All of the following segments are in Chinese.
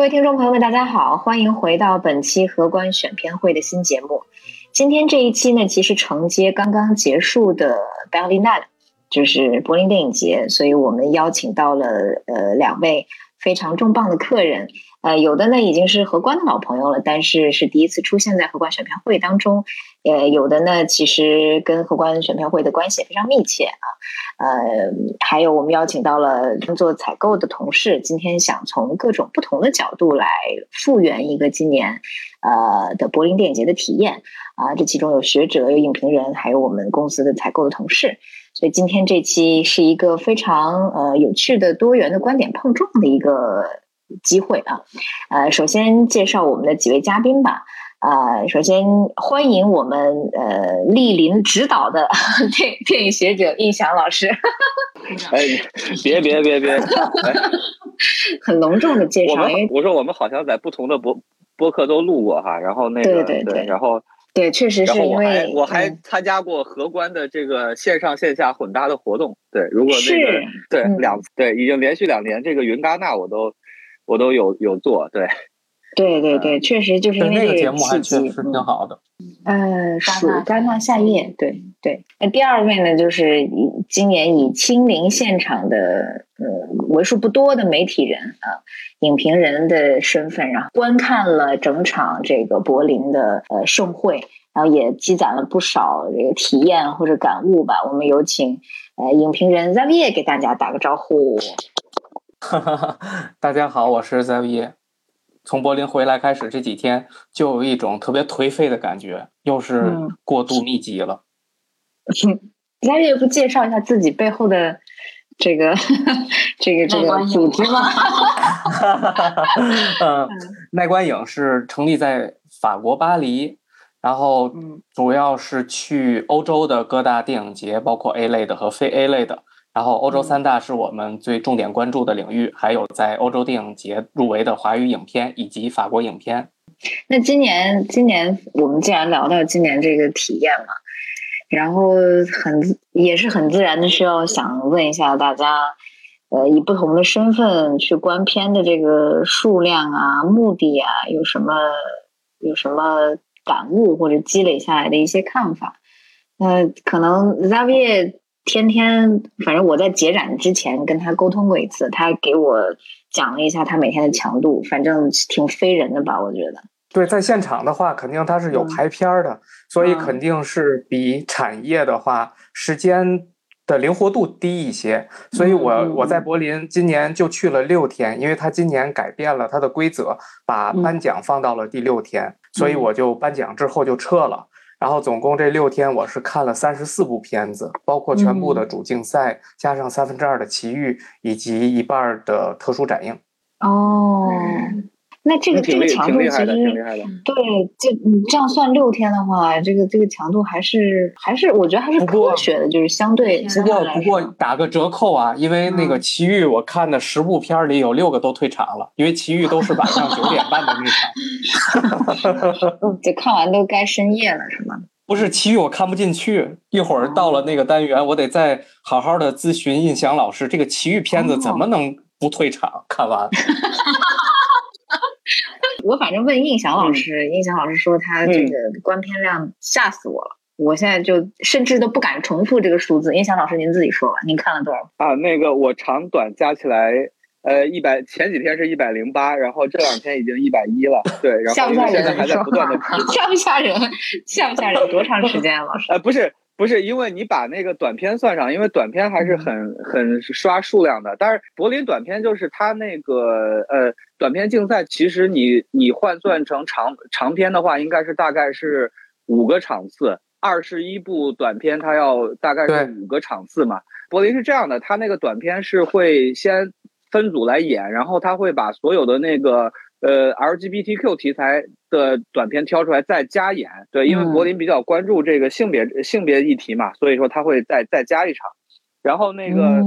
各位听众朋友们，大家好，欢迎回到本期荷官选片会的新节目。今天这一期呢，其实承接刚刚结束的 Berlinale，就是柏林电影节，所以我们邀请到了呃两位非常重磅的客人。呃，有的呢已经是荷官的老朋友了，但是是第一次出现在荷官选票会当中。呃，有的呢其实跟荷官选票会的关系也非常密切啊。呃，还有我们邀请到了做采购的同事，今天想从各种不同的角度来复原一个今年呃的柏林电影节的体验啊。这其中有学者、有影评人，还有我们公司的采购的同事。所以今天这期是一个非常呃有趣的多元的观点碰撞的一个。机会啊，呃，首先介绍我们的几位嘉宾吧。啊，首先欢迎我们呃莅临指导的 电电影学者印翔老师。哎，别别别别，很隆重的介绍。我们我说我们好像在不同的播播客都录过哈，然后那个对对对，然后对，确实是因为我还参加过荷官的这个线上线下混搭的活动。对，如果那个对两对已经连续两年这个云戛纳我都。我都有有做，对，对对对，确实就是因为这个节目还确实挺好的。呃，属戛纳夏夜，对对。那第二位呢，就是以今年以亲临现场的呃为数不多的媒体人啊，影评人的身份，然后观看了整场这个柏林的呃盛会，然后也积攒了不少这个体验或者感悟吧。我们有请呃影评人 Zavier 给大家打个招呼。哈哈，大家好，我是 z 维。从柏林回来开始这几天，就有一种特别颓废的感觉，又是过度密集了。z 维不介绍一下自己背后的这个这个这个组织吗？嗯，奈观影是成立在法国巴黎，然后主要是去欧洲的各大电影节，包括 A 类的和非 A 类的。然后，欧洲三大是我们最重点关注的领域，还有在欧洲电影节入围的华语影片以及法国影片。那今年，今年我们既然聊到今年这个体验嘛，然后很也是很自然的需要想问一下大家，呃，以不同的身份去观片的这个数量啊、目的啊，有什么有什么感悟或者积累下来的一些看法？那可能 Xavier。天天，反正我在结展之前跟他沟通过一次，他给我讲了一下他每天的强度，反正挺非人的吧？我觉得。对，在现场的话，肯定他是有排片的，所以肯定是比产业的话时间的灵活度低一些。所以我我在柏林今年就去了六天，因为他今年改变了他的规则，把颁奖放到了第六天，所以我就颁奖之后就撤了。然后总共这六天，我是看了三十四部片子，包括全部的主竞赛，加上三分之二的奇遇，以及一半的特殊展映。哦。那这个这个强度其实对，这你这样算六天的话，这个这个强度还是还是我觉得还是科学的，就是相对。不过不过打个折扣啊，因为那个奇遇我看的十部片里有六个都退场了，因为奇遇都是晚上九点半的那场。就看完都该深夜了，是吗？不是奇遇我看不进去，一会儿到了那个单元，我得再好好的咨询印翔老师，这个奇遇片子怎么能不退场？看完。我反正问印翔老师，印翔老师说他这个观片量吓死我了，我现在就甚至都不敢重复这个数字。印翔老师，您自己说吧，您看了多少啊？那个我长短加起来，呃，一百前几天是一百零八，然后这两天已经一百一了。对，然后现在还在不断的，吓不吓人？吓不吓人？多长时间，啊老师？呃，不是。不是因为你把那个短片算上，因为短片还是很很刷数量的。但是柏林短片就是它那个呃短片竞赛，其实你你换算成长长篇的话，应该是大概是五个场次，二十一部短片它要大概是五个场次嘛。柏林是这样的，它那个短片是会先分组来演，然后他会把所有的那个。呃，LGBTQ 题材的短片挑出来再加演，对，因为柏林比较关注这个性别性别议题嘛，所以说他会再再加一场。然后那个，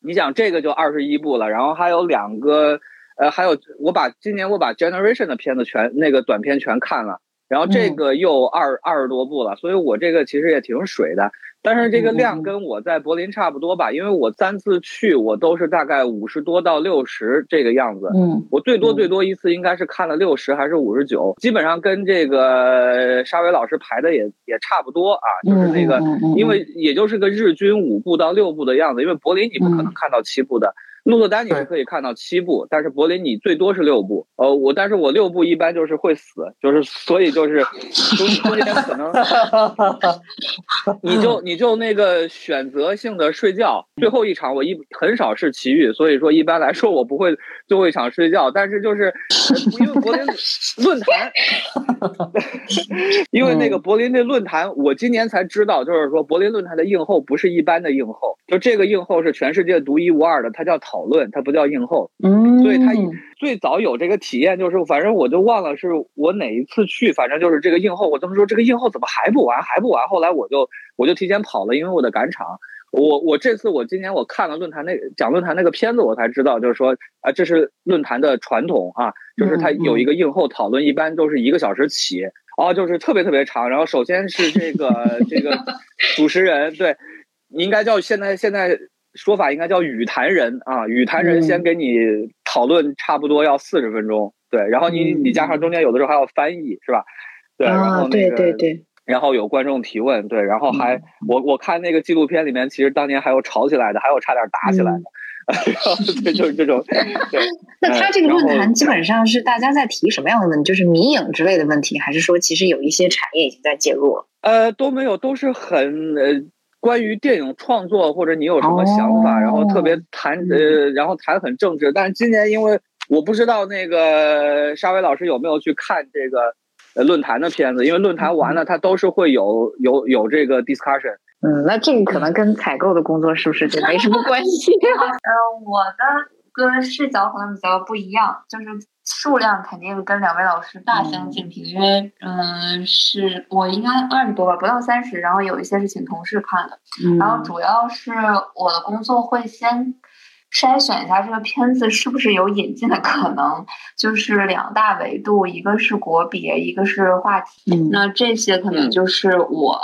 你想这个就二十一部了，然后还有两个，呃，还有我把今年我把 Generation 的片子全那个短片全看了，然后这个又二二十多部了，所以我这个其实也挺水的。但是这个量跟我在柏林差不多吧，因为我三次去，我都是大概五十多到六十这个样子。嗯，我最多最多一次应该是看了六十还是五十九，基本上跟这个沙维老师排的也也差不多啊，就是那个，因为也就是个日均五部到六部的样子，因为柏林你不可能看到七部的。鹿特丹你是可以看到七部，但是柏林你最多是六部。呃，我但是我六部一般就是会死，就是所以就是中中间可能 你就你就那个选择性的睡觉。最后一场我一很少是奇遇，所以说一般来说我不会最后一场睡觉。但是就是因为柏林论坛，因为那个柏林那论坛，我今年才知道，就是说柏林论坛的映后不是一般的映后，就这个映后是全世界独一无二的，它叫。讨论它不叫映后，嗯，所以它最早有这个体验就是，反正我就忘了是我哪一次去，反正就是这个映后，我这么说这个映后怎么还不完还不完？后来我就我就提前跑了，因为我的赶场。我我这次我今年我看了论坛那讲论坛那个片子，我才知道就是说啊，这是论坛的传统啊，就是它有一个映后讨论，一般都是一个小时起，哦，就是特别特别长。然后首先是这个这个主持人，对，你应该叫现在现在。说法应该叫语坛人啊，语坛人先给你讨论，差不多要四十分钟，对，然后你你加上中间有的时候还要翻译，是吧？对，然后那个，对对对，然后有观众提问，对，然后还我我看那个纪录片里面，其实当年还有吵起来的，还有差点打起来的，对，就是这种。对，那他这个论坛基本上是大家在提什么样的问题？就是迷影之类的问题，还是说其实有一些产业已经在介入了？呃，都没有，都是很呃。关于电影创作或者你有什么想法，然后特别谈呃，然后谈很正直。但是今年因为我不知道那个沙威老师有没有去看这个呃论坛的片子，因为论坛完了，他都是会有有有这个 discussion。嗯，那这个可能跟采购的工作是不是就没什么关系？嗯，我的跟视角可能比较不一样，就是。数量肯定跟两位老师大相径庭，因为嗯，是我应该二十多吧，不到三十，然后有一些是请同事看的，然后主要是我的工作会先筛选一下这个片子是不是有引进的可能，就是两大维度，一个是国别，一个是话题，那这些可能就是我。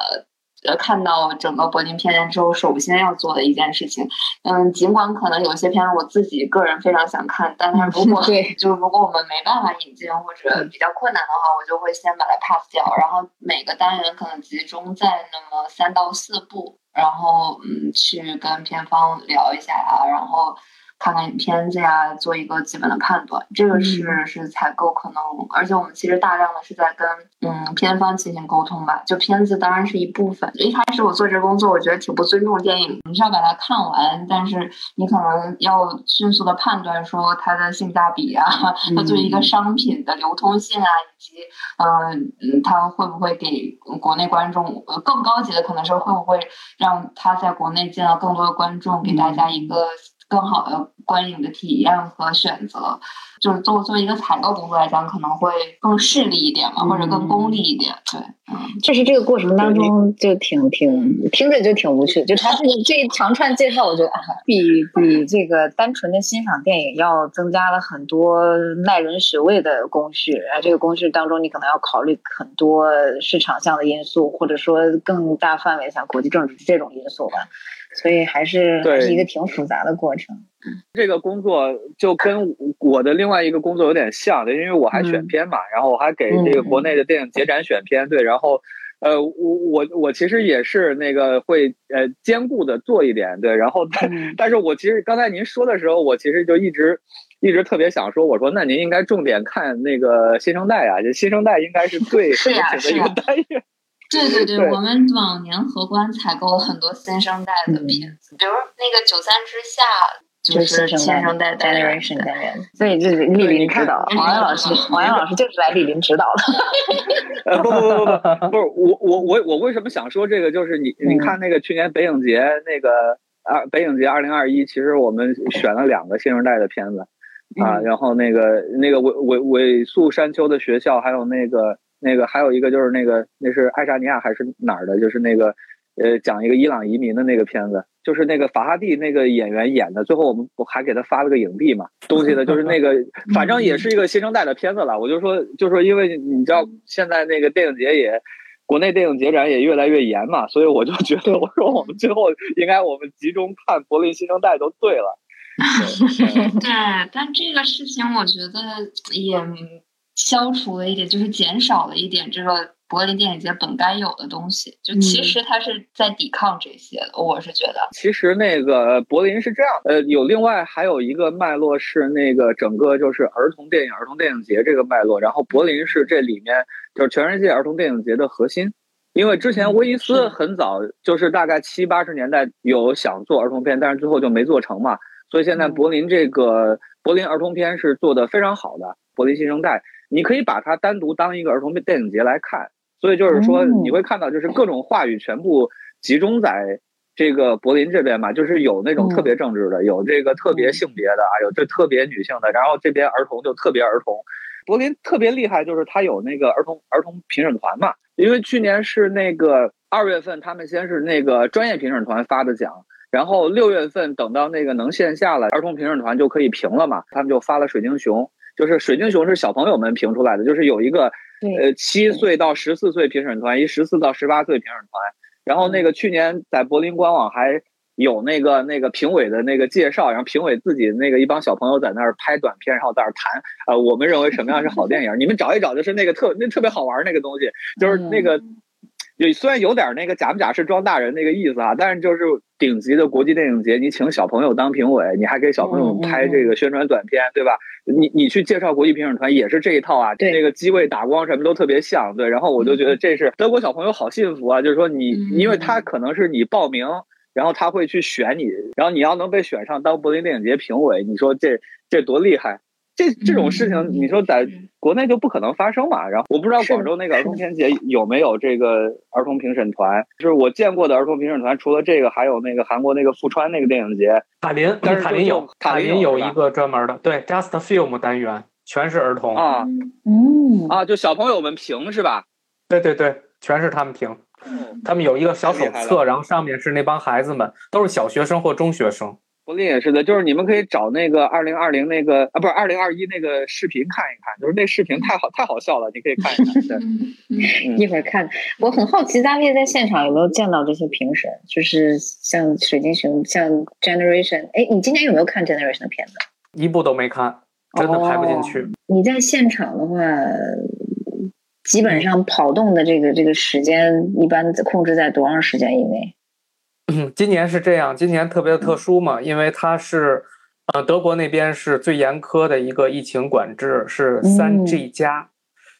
呃，看到整个柏林片之后，首先要做的一件事情，嗯，尽管可能有些片我自己个人非常想看，但是如果对，就是如果我们没办法引进或者比较困难的话，我就会先把它 pass 掉，然后每个单元可能集中在那么三到四部，然后嗯，去跟片方聊一下啊，然后。看看片子呀，做一个基本的判断，这个是是采购可能，而且我们其实大量的是在跟嗯片方进行沟通吧。就片子当然是一部分。一开始我做这工作，我觉得挺不尊重电影，你是要把它看完，但是你可能要迅速的判断说它的性价比啊，它作为一个商品的流通性啊，以及嗯嗯，它会不会给国内观众更高级的，可能是会不会让它在国内见到更多的观众，给大家一个。更好的观影的体验和选择，就是做作为一个采购工作来讲，可能会更势利一点嘛，或者更功利一点。对，嗯，就是这个过程当中就挺挺听着就挺无趣，就他这个这一长串介绍，我觉得比比这个单纯的欣赏电影要增加了很多耐人寻味的工序。而，这个工序当中，你可能要考虑很多市场上的因素，或者说更大范围像国际政治这种因素吧。所以还是还是一个挺复杂的过程。这个工作就跟我的另外一个工作有点像的，因为我还选片嘛，然后我还给这个国内的电影节展选片，对，然后呃，我我我其实也是那个会呃兼顾的做一点，对，然后但、嗯但是我其实刚才您说的时候，我其实就一直一直特别想说，我说那您应该重点看那个新生代啊，这新生代应该是最是呀核心的一个单元。对对对，对我们往年荷官采购了很多新生代的片子，比如那个《九三之下》就是新新生代单元 generation 单元，所以这是莅临指导，对你看王源老师，王源老师就是来莅临指导的。呃，不不不不不，是我我我我为什么想说这个？就是你你嗯看那个去年北影节那个二北影节二零二一，其实我们选了两个新生代的片子啊，嗯然后那个那个尾尾尾宿山丘的学校，还有那个那个还有一个就是那个那是爱沙尼亚还是哪儿的？就是那个呃讲一个伊朗移民的那个片子，就是那个法哈蒂那个演员演的，最后我们我还给他发了个影帝嘛？东西的，就是那个，反正也是一个新生代的片子了。我就说，就说，因为你知道现在那个电影节也，国内电影节展也越来越严嘛，所以我就觉得，我说我们最后应该我们集中看柏林新生代都对了。对，但这个事情我觉得也消除了一点，就是减少了一点这个柏林电影节本该有的东西。就其嗯实它是在抵抗这些的，我是觉得。其实那个柏林是这样，呃，有另外还有一个脉络是那个整个就是儿童电影、儿童电影节这个脉络，然后柏林是这里面就是全世界儿童电影节的核心。因为之前威尼斯很早就是大概七八十年代有想做儿童片，但是最后就没做成嘛，所以现在嗯柏林这个柏林儿童片是做的非常好的，柏林新生代，你可以把它单独当一个儿童电影节来看。所以就是说，嗯你会看到就是各种话语全部集中在这个柏林这边嘛，就是有那种特别政治的，有这个特别性别的啊，有这特别女性的，然后这边儿童就特别儿童。柏林特别厉害，就是它有那个儿童儿童评审团嘛，因为去年是那个二月份，他们先是那个专业评审团发的奖，然后六月份等到那个能线下了，儿童评审团就可以评了嘛，他们就发了水晶熊，就是水晶熊是小朋友们评出来的，就是有一个对呃七岁到十四岁评审团，一十四到十八岁评审团，然后那个去年在柏林官网还有那个那个评委的那个介绍，然后评委自己那个一帮小朋友在那儿拍短片，然后在那儿谈，呃，我们认为什么样是好电影？你们找一找，就是那个特那特别好玩那个东西，就是那个。有虽然有点那个假不假是装大人那个意思啊，但是就是顶级的国际电影节，你请小朋友当评委，你还给小朋友拍这个宣传短片，对吧？你你去介绍国际评审团也是这一套啊，对那个机位打光什么都特别像，对。然后我就觉得这是德国小朋友好幸福啊，就是说你，嗯因为他可能是你报名，然后他会去选你，然后你要能被选上当柏林电影节评委，你说这这多厉害！这这种事情，嗯你说在国内就不可能发生嘛？然后我不知道广州那个儿童片节有没有这个儿童评审团，就是我见过的儿童评审团，除了这个，还有那个韩国那个富川那个电影节，塔林，但是就塔林有，塔林有一个专门的，对，Just Film 单元，全是儿童。啊嗯啊，就小朋友们评是吧？对对对，全是他们评。他们有一个小手册，然后上面是那帮孩子们，都是小学生或中学生。柏林也是的，就是你们可以找那个二零二零那个啊，不是二零二一那个视频看一看，就是那视频太好太好笑了，你可以看一看。对，嗯一会儿看，我很好奇，大卫在现场有没有见到这些评审？就是像水晶熊、像 Generation，哎，你今年有没有看 Generation 的片子？一部都没看，真的拍不进去。你在现场的话，基本上跑动的这个这个时间，一般控制在多长时间以内？嗯，今年是这样，今年特别的特殊嘛，因为它是，呃，德国那边是最严苛的一个疫情管制，是三 G 加，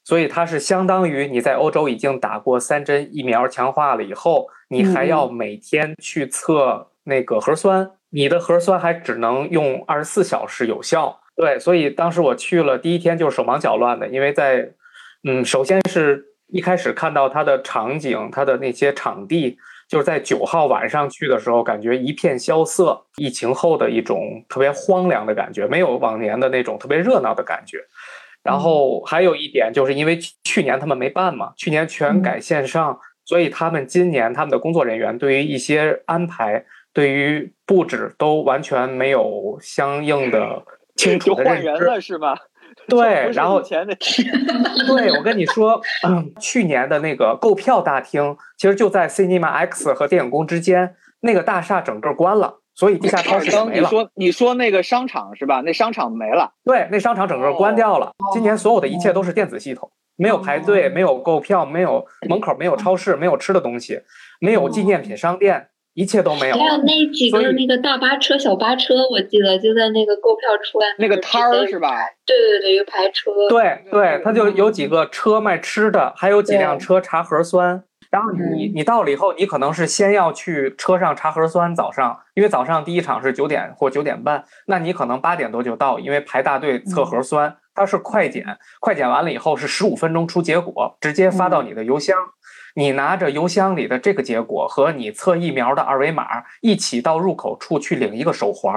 所以它是相当于你在欧洲已经打过三针疫苗强化了以后，你还要每天去测那个核酸，你的核酸还只能用二十四小时有效。对，所以当时我去了第一天就是手忙脚乱的，因为在，嗯，首先是一开始看到它的场景，它的那些场地。就是在九号晚上去的时候，感觉一片萧瑟，疫情后的一种特别荒凉的感觉，没有往年的那种特别热闹的感觉。然后还有一点，就是因为去年他们没办嘛，去年全改线上，所以他们今年他们的工作人员对于一些安排、对于布置都完全没有相应的清楚的认知。换人了是吗？对，然后前的 对，我跟你说，嗯，去年的那个购票大厅，其实就在 Cinema X 和电影宫之间，那个大厦整个关了，所以地下超市也没了。你说你说那个商场是吧？那商场没了。对，那商场整个关掉了。今年所有的一切都是电子系统。没有排队，没有购票，没有门口没有超市，没有吃的东西，没有纪念品商店，一切都没有。还有那几个那个大巴车、小巴车，我记得就在那个购票出来那个摊儿是吧？对对对，一排车。对对，他就有几个车卖吃的，还有几辆车查核酸。然后你你到了以后，你可能是先要去车上查核酸，早上，因为早上第一场是九点或九点半，那你可能八点多就到，因为排大队测核酸，它是快检，快检完了以后是十五分钟出结果，直接发到你的邮箱，你拿着邮箱里的这个结果和你测疫苗的二维码一起到入口处去领一个手环，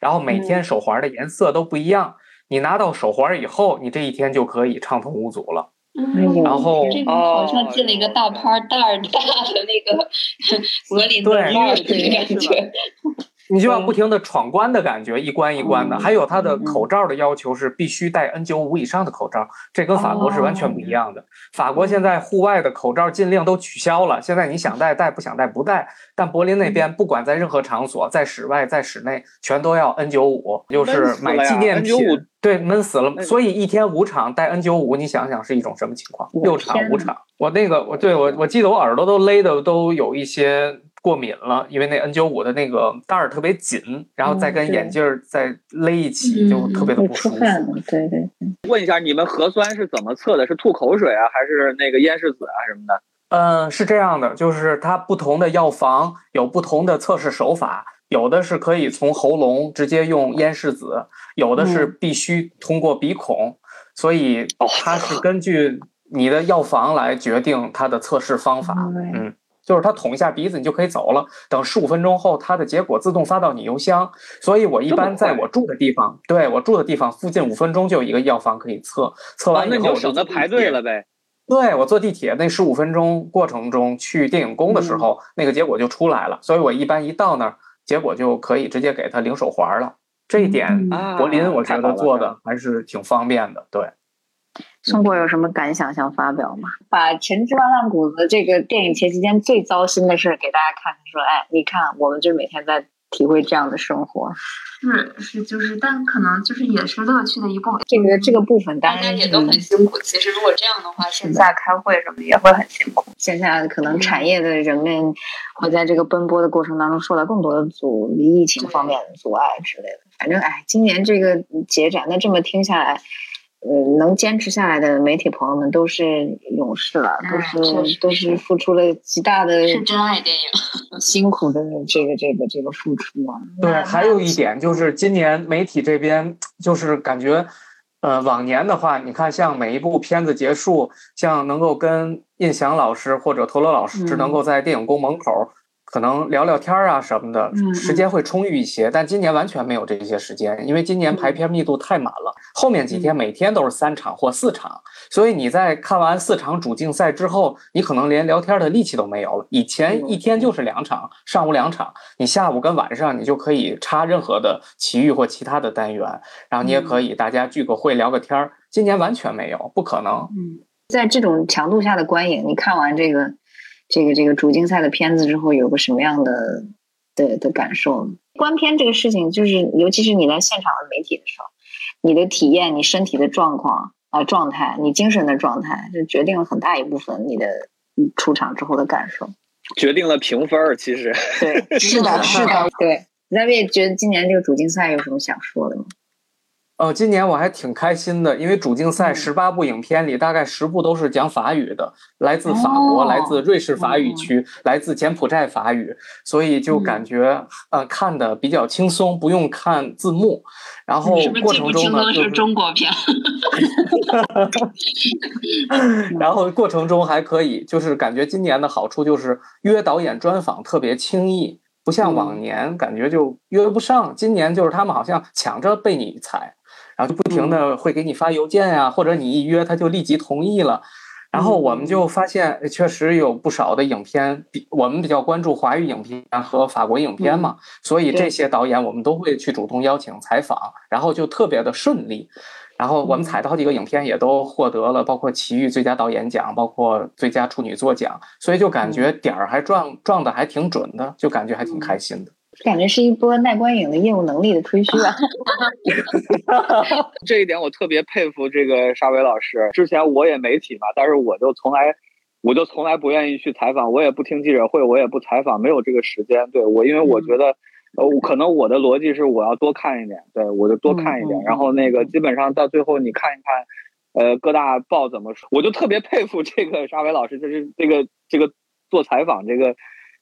然后每天手环的颜色都不一样，你拿到手环以后，你这一天就可以畅通无阻了。然后这个好像进了一个大包袋大的那个 柏林的对那个感觉。你就要不停的闯关的感觉，一关一关的。还有它的口罩的要求是必须戴 N95 以上的口罩，这跟法国是完全不一样的。法国现在户外的口罩禁令都取消了，现在你想戴戴，不想戴不戴。但柏林那边不管在任何场所，在室外在室内，全都要 N95，就是买纪念品。对，闷死了。所以一天五场戴 N95，你想想是一种什么情况？六场五场，我那个我对我我记得我耳朵都勒的都有一些。过敏了，因为那 N 九五的那个带儿特别紧，然后再跟眼镜儿再勒一起，就特别的不舒服。对对。问一下，你们核酸是怎么测的？是吐口水啊，还是那个咽拭子啊什么的？嗯，是这样的，就是它不同的药房有不同的测试手法，有的是可以从喉咙直接用咽拭子，有的是必须通过鼻孔，所以它是根据你的药房来决定它的测试方法。嗯。就是他捅一下鼻子，你就可以走了。等十五分钟后，他的结果自动发到你邮箱。所以我一般在我住的地方，对我住的地方附近五分钟就有一个药房可以测。测完以后就省得排队了呗。对我坐地铁那十五分钟过程中去电影宫的时候，那个结果就出来了。所以我一般一到那儿，结果就可以直接给他领手环了。这一点，柏林我觉得做的还是挺方便的。对。宋博有什么感想想发表吗？把《陈芝麻烂谷子》这个电影前期间最糟心的事给大家看，说：“哎，你看，我们就每天在体会这样的生活。”是是，就是，但可能就是也是乐趣的一部分。这个这个部分，大家也都很辛苦。其实如果这样的话，线下开会什么也会很辛苦。线下可能产业的人们会在这个奔波的过程当中受到更多的阻疫情方面的阻碍之类的。反正哎，今年这个节展，那这么听下来。呃，能坚持下来的媒体朋友们都是勇士了，都是都是付出了极大的是真爱电影，辛苦的这个这个这个付出啊。对，还有一点就是今年媒体这边就是感觉，呃，往年的话，你看像每一部片子结束，像能够跟印翔老师或者陀螺老师能够在电影宫门口。可能聊聊天啊什么的，时间会充裕一些。但今年完全没有这些时间，因为今年排片密度太满了。后面几天每天都是三场或四场，所以你在看完四场主竞赛之后，你可能连聊天的力气都没有了。以前一天就是两场，上午两场，你下午跟晚上你就可以插任何的奇遇或其他的单元，然后你也可以大家聚个会聊个天儿。今年完全没有，不可能。嗯，在这种强度下的观影，你看完这个。这个这个主竞赛的片子之后有个什么样的的的感受？观片这个事情，就是尤其是你在现场的媒体的时候，你的体验、你身体的状况啊状态、你精神的状态，就决定了很大一部分你的出场之后的感受，决定了评分儿。其实对，是的，是的，对。那位觉得今年这个主竞赛有什么想说的吗？哦，今年我还挺开心的，因为主竞赛十八部影片里，大概十部都是讲法语的，来自法国，来自瑞士法语区，来自柬埔寨法语，所以就感觉呃看的比较轻松，不用看字幕。然后过程中呢，是中国片。然后过程中还可以，就是感觉今年的好处就是约导演专访特别轻易，不像往年感觉就约不上。今年就是他们好像抢着被你采。然后就不停的会给你发邮件呀，或者你一约他就立即同意了。然后我们就发现，确实有不少的影片，比我们比较关注华语影片和法国影片嘛，所以这些导演我们都会去主动邀请采访，然后就特别的顺利。然后我们采的好几个影片也都获得了，包括奇遇最佳导演奖，包括最佳处女作奖，所以就感觉点儿还撞撞的还挺准的，就感觉还挺开心的。感觉是一波耐观影的业务能力的吹嘘啊。这一点我特别佩服这个沙伟老师。之前我也媒体嘛，但是我就从来，我就从来不愿意去采访，我也不听记者会，我也不采访，没有这个时间。对我，因为我觉得，呃，可能我的逻辑是我要多看一点，对我就多看一点。然后那个基本上到最后你看一看，呃，各大报怎么说，我就特别佩服这个沙伟老师，就是这个这个做采访这个，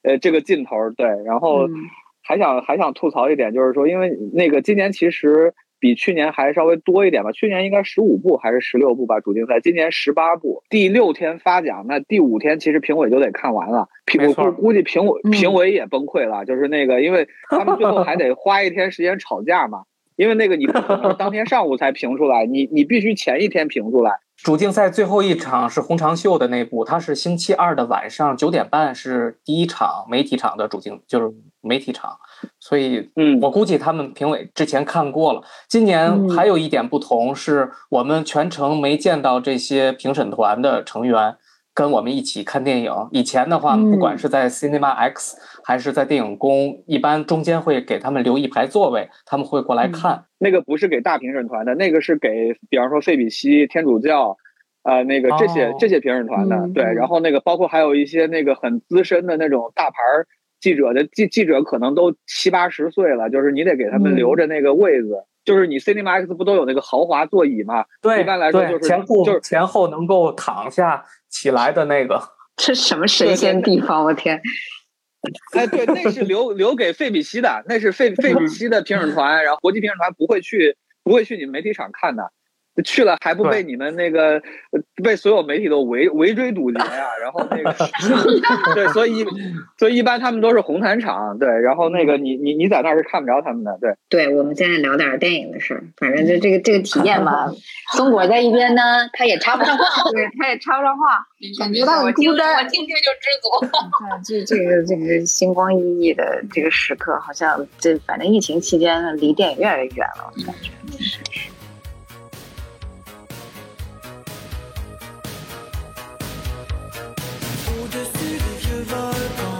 呃，这个劲头对。然后还想还想吐槽一点，就是说，因为那个今年其实。比去年还稍微多一点吧，去年应该十五部还是十六部吧主竞赛，今年十八部。第六天发奖，那第五天其实评委就得看完了，评我估估计评委评委也崩溃了，就是那个，因为他们最后还得花一天时间吵架嘛，因为那个你不可能当天上午才评出来，你你必须前一天评出来。主竞赛最后一场是红长袖的那部，它是星期二的晚上九点半是第一场媒体场的主竞，就是媒体场。所以，嗯，我估计他们评委之前看过了。今年还有一点不同是，我们全程没见到这些评审团的成员跟我们一起看电影。以前的话，不管是在 Cinema X 还是在电影宫，一般中间会给他们留一排座位，他们会过来看。那个不是给大评审团的，那个是给，比方说费比西、天主教，呃，那个这些这些评审团的。对，然后那个包括还有一些那个很资深的那种大牌儿。记者的记记者可能都七八十岁了，就是你得给他们留着那个位子。就是你 Cinema X 不都有那个豪华座椅嘛？对，一般来说就是前后就是前后能够躺下起来的那个。这什么神仙地方？我天！哎，对，那是留 留给费比西的，那是费费比西的评审团，然后国际评审团不会去不会去你们媒体场看的。去了还不被你们那个被所有媒体都围围追堵截呀？然后那个 对，所以所以一般他们都是红毯场，对。然后那个你你你在那儿是看不着他们的，对。对，我们现在聊点电影的事儿，反正就这个这个体验吧。松果在一边呢，他也插不上话，对，他也插不上话，感觉到很孤单。我听听就知足。对，这这个这个星光熠熠的这个时刻，好像这反正疫情期间离电影越来越远了，感觉是。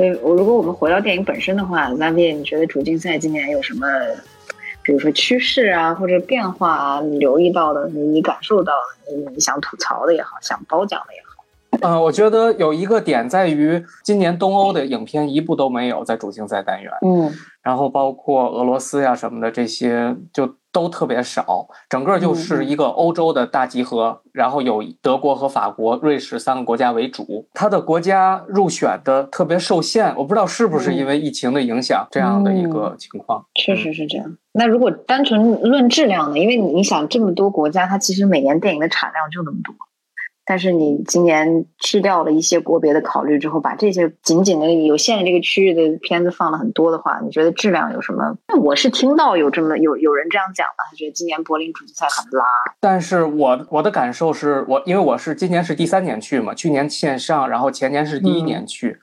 所以，我如果我们回到电影本身的话，拉维，你觉得主竞赛今年有什么，比如说趋势啊，或者变化啊，你留意到的，你你感受到的，你你想吐槽的也好，想褒奖的也好。嗯，我觉得有一个点在于，今年东欧的影片一部都没有在主竞赛单元。嗯，然后包括俄罗斯呀什么的这些就。都特别少，整个就是一个欧洲的大集合，然后有德国和法国、瑞士三个国家为主。它的国家入选的特别受限，我不知道是不是因为疫情的影响这样的一个情况。确实是这样。那如果单纯论质量呢？因为你想这么多国家，它其实每年电影的产量就那么多。但是你今年去掉了一些国别的考虑之后，把这些仅仅的有限的这个区域的片子放了很多的话，你觉得质量有什么？那我是听到有这么有有人这样讲的，他觉得今年柏林主竞赛很拉。但是我我的感受是我因为我是今年是第三年去嘛，去年线上，然后前年是第一年去，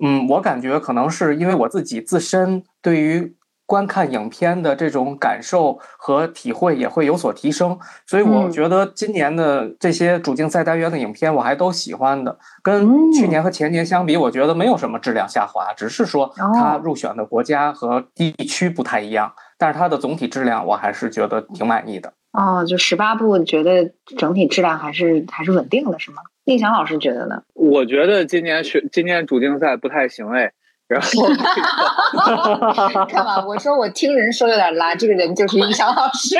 嗯，我感觉可能是因为我自己自身对于。观看影片的这种感受和体会也会有所提升，所以我觉得今年的这些主竞赛单元的影片我还都喜欢的。跟去年和前年相比，我觉得没有什么质量下滑，只是说它入选的国家和地区不太一样，但是它的总体质量我还是觉得挺满意的。哦，就十八部，觉得整体质量还是还是稳定的，是吗？立翔老师觉得呢？我觉得今年选今年主竞赛不太行哎。然后 看吧，我说我听人说有点拉，这个人就是音响老师。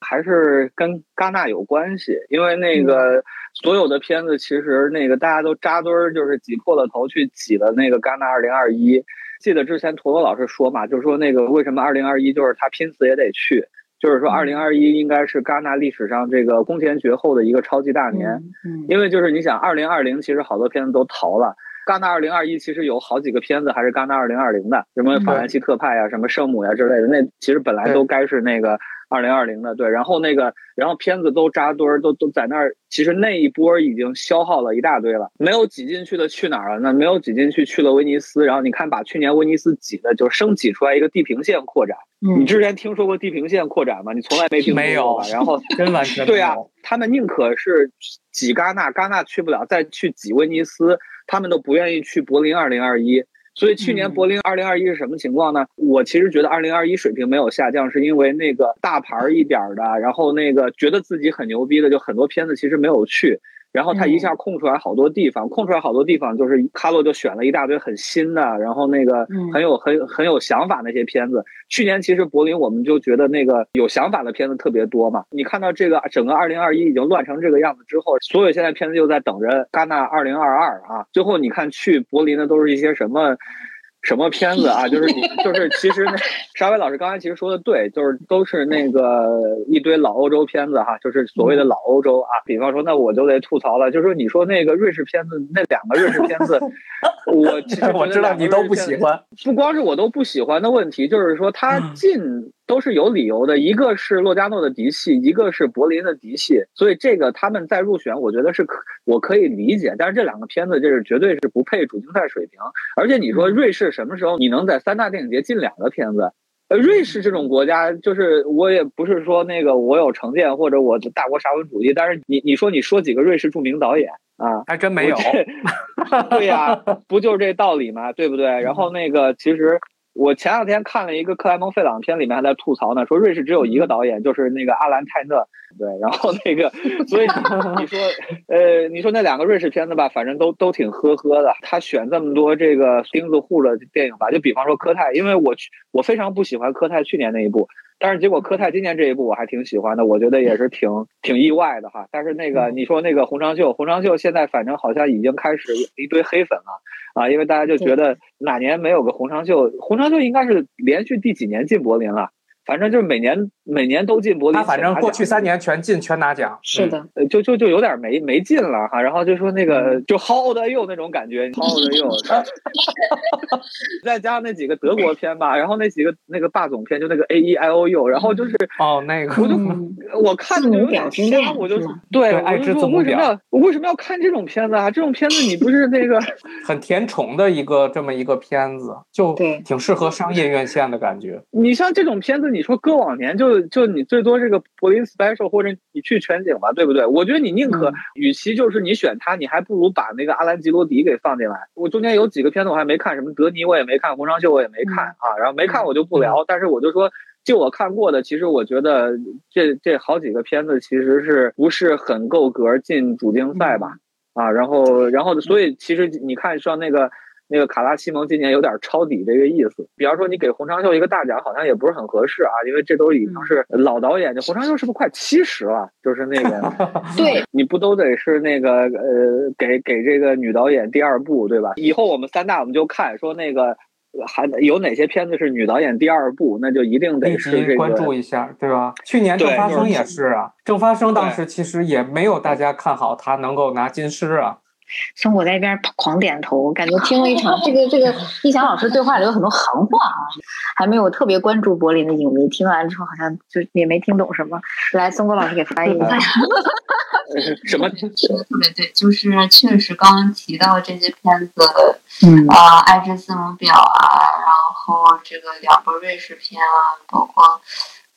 还是跟戛纳有关系，因为那个所有的片子其实那个大家都扎堆儿，就是挤破了头去挤了那个戛纳二零二一。记得之前陀螺老师说嘛，就是说那个为什么二零二一就是他拼死也得去，就是说二零二一应该是戛纳历史上这个空前绝后的一个超级大年，因为就是你想二零二零其实好多片子都逃了。戛纳二零二一其实有好几个片子还是戛纳二零二零的，什么法兰西特派呀、什么圣母呀之类的，那其实本来都该是那个二零二零的。对，然后那个，然后片子都扎堆儿，都都在那儿。其实那一波已经消耗了一大堆了，没有挤进去的去哪儿了？那没有挤进去去了威尼斯。然后你看，把去年威尼斯挤的就生挤出来一个地平线扩展。你之前听说过地平线扩展吗？你从来没听说过吧？然后 真完全对呀，他们宁可是挤戛纳，戛纳去不了，再去挤威尼斯。他们都不愿意去柏林二零二一，所以去年柏林二零二一是什么情况呢？我其实觉得二零二一水平没有下降，是因为那个大牌一点的，然后那个觉得自己很牛逼的，就很多片子其实没有去。然后他一下空出来好多地方，空出来好多地方，就是卡洛就选了一大堆很新的，然后那个很有很很有想法那些片子。去年其实柏林我们就觉得那个有想法的片子特别多嘛。你看到这个整个二零二一已经乱成这个样子之后，所有现在片子就在等着戛纳二零二二啊。最后你看去柏林的都是一些什么？什么片子啊？就是你，就是其实那沙威老师刚才其实说的对，就是都是那个一堆老欧洲片子哈，就是所谓的老欧洲啊。比方说，那我就得吐槽了，就是说你说那个瑞士片子，那两个瑞士片子，我其实我知道你都不喜欢，不光是我都不喜欢的问题，就是说他进。都是有理由的，一个是洛迦诺的嫡系，一个是柏林的嫡系，所以这个他们在入选，我觉得是可我可以理解。但是这两个片子，这是绝对是不配主竞赛水平。而且你说瑞士什么时候你能在三大电影节进两个片子？呃，瑞士这种国家，就是我也不是说那个我有成见或者我的大国沙文主义，但是你你说你说几个瑞士著名导演啊，还真没有。对呀，不就是这道理吗？对不对？然后那个其实。我前两天看了一个克莱蒙费朗片，里面还在吐槽呢，说瑞士只有一个导演，就是那个阿兰泰勒。对，然后那个，所以你说，呃，你说那两个瑞士片子吧，反正都都挺呵呵的。他选这么多这个钉子户的电影吧，就比方说科泰，因为我去，我非常不喜欢科泰去年那一部。但是结果科泰今年这一部我还挺喜欢的，我觉得也是挺挺意外的哈。但是那个你说那个洪长秀，洪长秀现在反正好像已经开始一堆黑粉了啊，因为大家就觉得哪年没有个洪长秀，洪长秀应该是连续第几年进柏林了。反正就是每年每年都进柏林，他反正过去三年全进全拿奖，是的，就就就有点没没进了哈。然后就说那个就 How old are you 那种感觉，How old are you？再加上那几个德国片吧，然后那几个那个霸总片，就那个 A E I O U，然后就是哦那个，我就我看的有点瞎，我就对，爱之字母表，我为什么要看这种片子啊？这种片子你不是那个 很甜宠的一个这么一个片子，就挺适合商业院线的感觉。你像这种片子。你说搁往年就就你最多这个柏林 special 或者你去全景吧，对不对？我觉得你宁可与其就是你选他，你还不如把那个阿兰吉罗迪给放进来。我中间有几个片子我还没看，什么德尼我也没看，红双秀我也没看啊。然后没看我就不聊，但是我就说，就我看过的，其实我觉得这这好几个片子其实是不是很够格进主竞赛吧？啊，然后然后所以其实你看像那个。那个卡拉西蒙今年有点抄底这个意思，比方说你给洪长秀一个大奖，好像也不是很合适啊，因为这都已经是老导演。这洪长秀是不是快七十了？就是那个，对，你不都得是那个呃，给给这个女导演第二部对吧？以后我们三大我们就看说那个还有哪些片子是女导演第二部，那就一定得是这个关注一下，对吧？去年郑发生也是啊，郑发生当时其实也没有大家看好他能够拿金狮啊。生活在一边狂点头，感觉听了一场 这个这个易翔老师对话里有很多行话啊，还没有特别关注柏林的影迷听完之后好像就也没听懂什么。来，松果老师给翻译一下。什么？说的特别对，就是确实刚刚提到这些片子，嗯啊，爱之字母表啊，然后这个两部瑞士片啊，包括。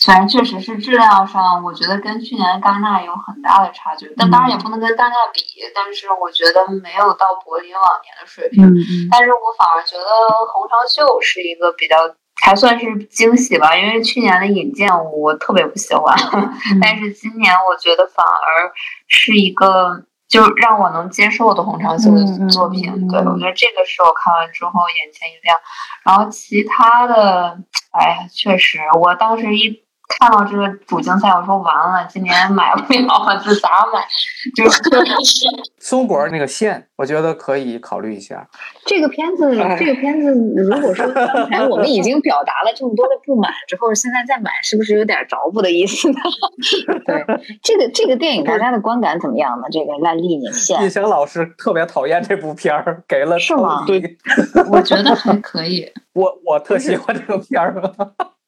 反正确实是质量上，我觉得跟去年戛纳有很大的差距，但当然也不能跟戛纳比。但是我觉得没有到柏林往年的水平。但是我反而觉得红长秀是一个比较还算是惊喜吧，因为去年的引荐我特别不喜欢，但是今年我觉得反而是一个就让我能接受的洪长秀的作品。对我觉得这个是我看完之后眼前一亮。然后其他的，哎呀，确实，我当时一看到这个主竞赛，我说完了，今年买不了了，这咋买？就是 松果那个线，我觉得可以考虑一下。这个片子，这个片子，如果说刚才我们已经表达了这么多的不满之后，现在再买，是不是有点着不的意思呢？对，这个这个电影大家的观感怎么样呢？这个烂历年印线，翔老师特别讨厌这部片儿，给了是吗对我觉得还可以。我我特喜欢这个片儿。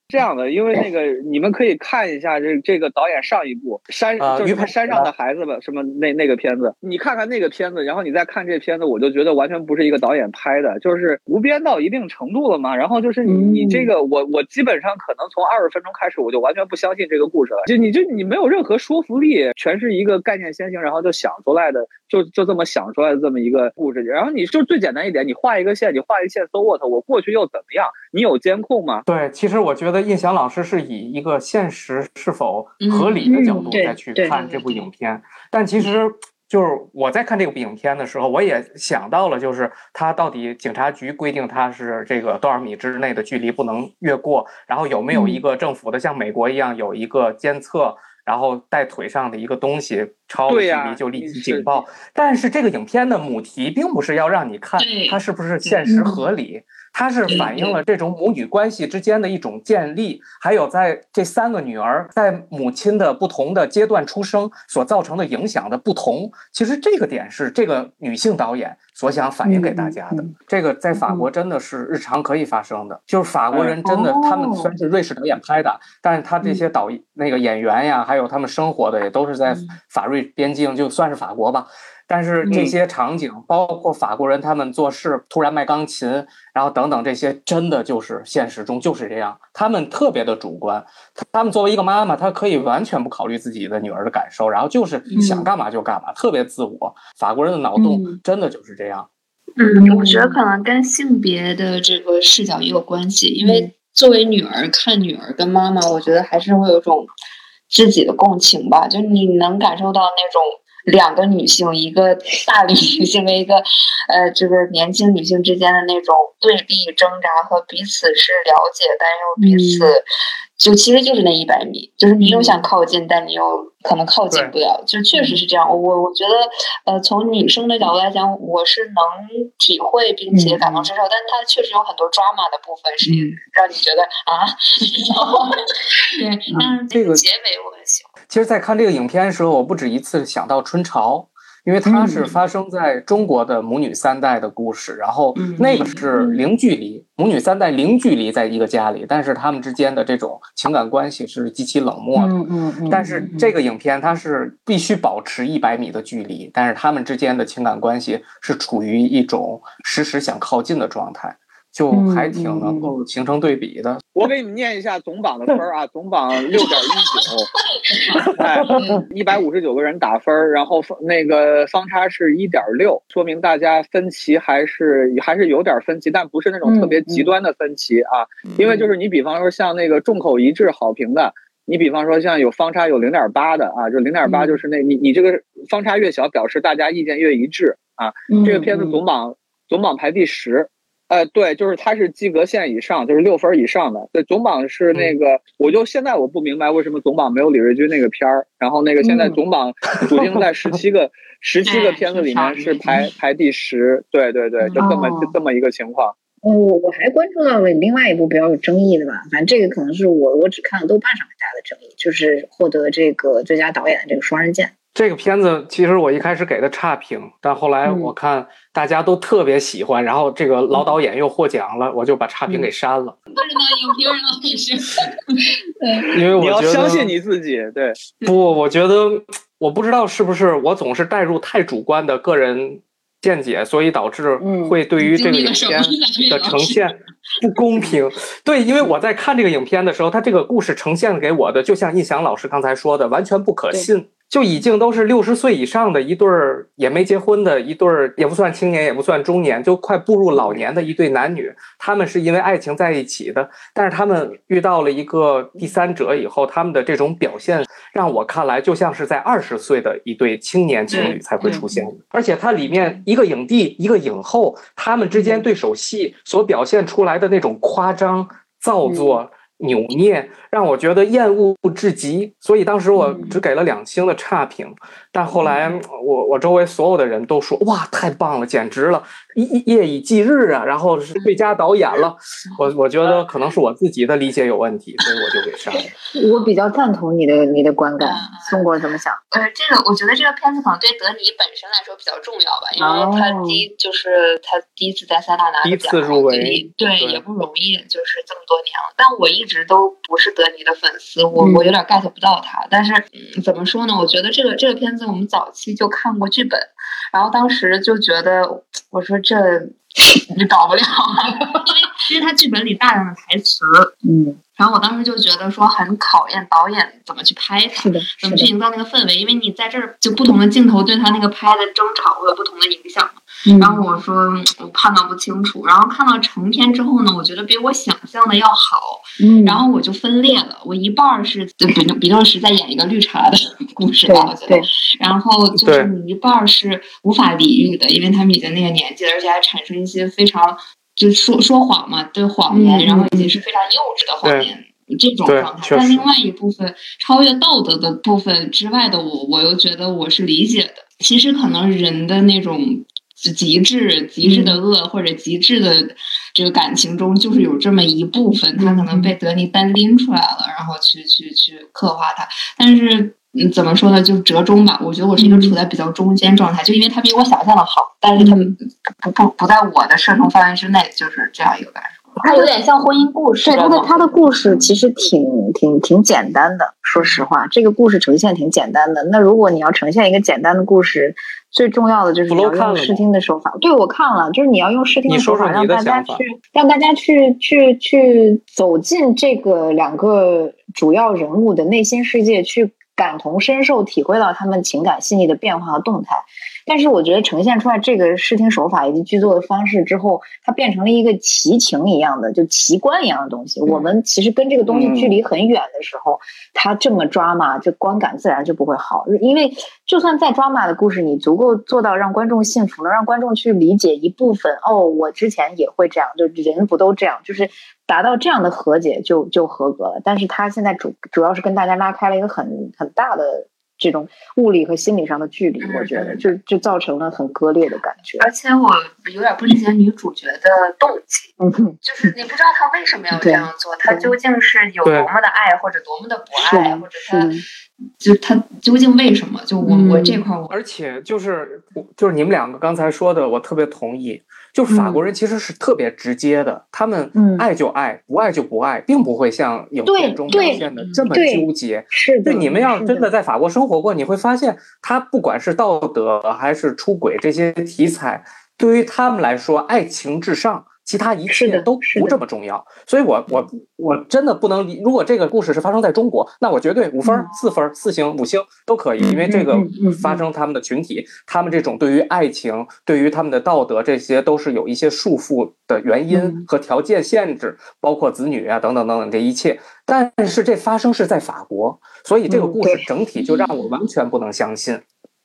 这样的，因为那个你们可以看一下这这个导演上一部山，就是他山上的孩子吧，什么那那个片子，你看看那个片子，然后你再看这片子，我就觉得完全不是一个导演拍的，就是无边到一定程度了嘛。然后就是你你这个我我基本上可能从二十分钟开始，我就完全不相信这个故事了，就你就你没有任何说服力，全是一个概念先行，然后就想出来的，就就这么想出来的这么一个故事。然后你就最简单一点，你画一个线，你画一个线，so what？我过去又怎么样？你有监控吗？对，其实我觉得印翔老师是以一个现实是否合理的角度再去看这部影片，但其实就是我在看这部影片的时候，我也想到了，就是他到底警察局规定他是这个多少米之内的距离不能越过，然后有没有嗯。一个政府的像美国一样有一个监测。然后带腿上的一个东西超了距离就立即警报，但是这个影片的母题并不是要让你看它是不是现实嗯。合理，它是反映了这种母女关系之间的一种建立，还有在这三个女儿在母亲的不同的阶段出生所造成的影响的不同。其实这个点是这个女性导演所想反映给大家的。这个在法国真的是日常可以发生的，就是法国人真的，他们虽然是瑞士导演拍的，但是他这些导那个演员呀，还有他们生活的也都是在法瑞边境，就算是法国吧。但是这些场景，包括法国人他们做事突然卖钢琴，然后等等这些，真的就是现实中就是这样。他们特别的主观，他们作为一个妈妈，她可以完全不考虑自己的女儿的感受，然后就是想干嘛就干嘛，特别自我。法国人的脑洞嗯真的就是这样。嗯，我觉得可能跟性别的这个视角也有关系，因为作为女儿看女儿跟妈妈，我觉得还是会有一种自己的共情吧，就你能感受到那种两个女性，一个大龄女性跟一个呃这个年轻女性之间的那种对立挣扎和彼此是了解，但又彼此、就其实就是那一百米，就是你又想靠近，但你又可能靠近不了，就确实是这样。我我觉得呃从女生的角度来讲，我是能体会并且感同身受，但它确实有很多 drama 的部分是让你觉得啊，对，但是这个结尾我很喜欢。其实，在看这个影片的时候，我不止一次想到春潮，因为它是发生在中国的母女三代的故事，然后那个是零距离，母女三代零距离在一个家里，但是他们之间的这种情感关系是极其冷漠的。嗯嗯嗯，但是这个影片它是必须保持一百米的距离，但是他们之间的情感关系是处于一种时时想靠近的状态，就还挺能够形成对比的。我给你们念一下总榜的分儿啊，总榜六点一九，哎，一百五十九个人打分儿，然后那个方差是一点六，说明大家分歧还是还是有点分歧，但不是那种特别极端的分歧啊。因为就是你比方说像那个众口一致好评的，你比方说像有方差有零点八的啊，就零点八就是那你你这个方差越小，表示大家意见越一致啊。这个片子总榜总榜排第十。呃，对，就是它是及格线以上，就是六分以上的。对，总榜是那个，我就现在我不明白为什么总榜没有李瑞军那个片儿，然后那个现在总榜主竞在十七个 十七个片子里面是排排第十，对对对，就这么就这么一个情况。我我还关注到了另外一部比较有争议的吧，反正这个可能是我我只看了豆瓣上面大家的争议，就是获得这个最佳导演的这个《双刃剑》。这个片子其实我一开始给的差评，但后来我看大家都特别喜欢，然后这个老导演又获奖了，我就把差评给删了。不知道影评人也是，因为我你要觉得相信你自己，对，不，我觉得我不知道是不是我总是带入太主观的个人见解，所以导致会对于这个影片的呈现不公平。对，因为我在看这个影片的时候，他这个故事呈现给我的，就像印翔老师刚才说的，完全不可信。就已经都是六十岁以上的一对儿，也没结婚的一对儿，也不算青年，也不算中年，就快步入老年的一对男女。他们是因为爱情在一起的，但是他们遇到了一个第三者以后，他们的这种表现，让我看来就像是在二十岁的一对青年情侣才会出现的。而且它里面一个影帝，一个影后，他们之间对手戏所表现出来的那种夸张、造作。扭捏让我觉得厌恶至极，所以当时我只给了两星的差评。但后来我我周围所有的人都说哇太棒了，简直了，夜夜以继日啊！然后是最佳导演了。我我觉得可能是我自己的理解有问题，所以我就给删了。我比较赞同你的你的观感，宋国怎么想？呃，这个我觉得这个片子可能对德尼本身来说比较重要吧，因为他第一就是他第一次在塞纳拿第一次入围，对也不容易，就是这么多年了。但我一直都不是德尼的粉丝，我我有点 get 不到他。但是怎么说呢？我觉得这个这个片子。我们早期就看过剧本，然后当时就觉得，我说这你搞不了，因为因为他剧本里大量的台词，嗯，然后我当时就觉得说很考验导演怎么去拍它，是的，怎么去营造那个氛围，因为你在这儿就不同的镜头对他那个拍的争吵会有不同的影响。然后我说我判断不清楚，然后看到成片之后呢，我觉得比我想象的要好，嗯，然后我就分裂了，我一半是比比较是在演一个绿茶的 故事吧，我觉得，然后就是你一半是无法理喻的，因为他们已经那个年纪了，而且还产生一些非常就说说谎嘛，对谎言，然后以及是非常幼稚的谎言这种状态。但另外一部分超越道德的部分之外的我，我又觉得我是理解的。其实可能人的那种。极致、极致的恶或者极致的这个感情中，就是有这么一部分，他可能被德尼单拎出来了，然后去去去刻画它。但是，嗯，怎么说呢？就折中吧。我觉得我是一个处在比较中间状态，就因为他比我想象的好，但是他不不不在我的射程范围之内，就是这样一个感受。它有点像婚姻故事。对，它的它的故事其实挺挺挺简单的。说实话，这个故事呈现挺简单的。那如果你要呈现一个简单的故事，最重要的就是你要用视听的手法。对，我看了，就是你要用视听的手法，让大家去让大家去去去走进这个两个主要人物的内心世界，去感同身受，体会到他们情感细腻的变化和动态。但是我觉得呈现出来这个视听手法以及剧作的方式之后，它变成了一个奇情一样的，就奇观一样的东西。我们其实跟这个东西距离很远的时候，它这么抓马，这观感自然就不会好。因为就算再抓马的故事，你足够做到让观众信服，能让观众去理解一部分。哦，我之前也会这样，就人不都这样，就是达到这样的和解就就合格了。但是他现在主主要是跟大家拉开了一个很很大的。这种物理和心理上的距离，我觉得就就造成了很割裂的感觉。而且我有点不理解女主角的动机，嗯，就是你不知道她为什么要这样做，她究竟是有多么的爱，或者多么的不爱，或者她就她究竟为什么？就我我这块，我而且就是就是你们两个刚才说的，我特别同意。就法国人其实是特别直接的，他们爱就爱，不爱就不爱，并不会像影片中表现的这么纠结。是的，你们要真的在法国生活过，你会发现，他不管是道德还是出轨这些题材，对于他们来说，爱情至上。其他一切都不这么重要，所以我我我真的不能理。如果这个故事是发生在中国，那我绝对五分、四分、四星、五星都可以，因为这个发生他们的群体，他们这种对于爱情、对于他们的道德，这些都是有一些束缚的原因和条件限制，包括子女啊等等等等这一切。但是这发生是在法国，所以这个故事整体就让我完全不能相信。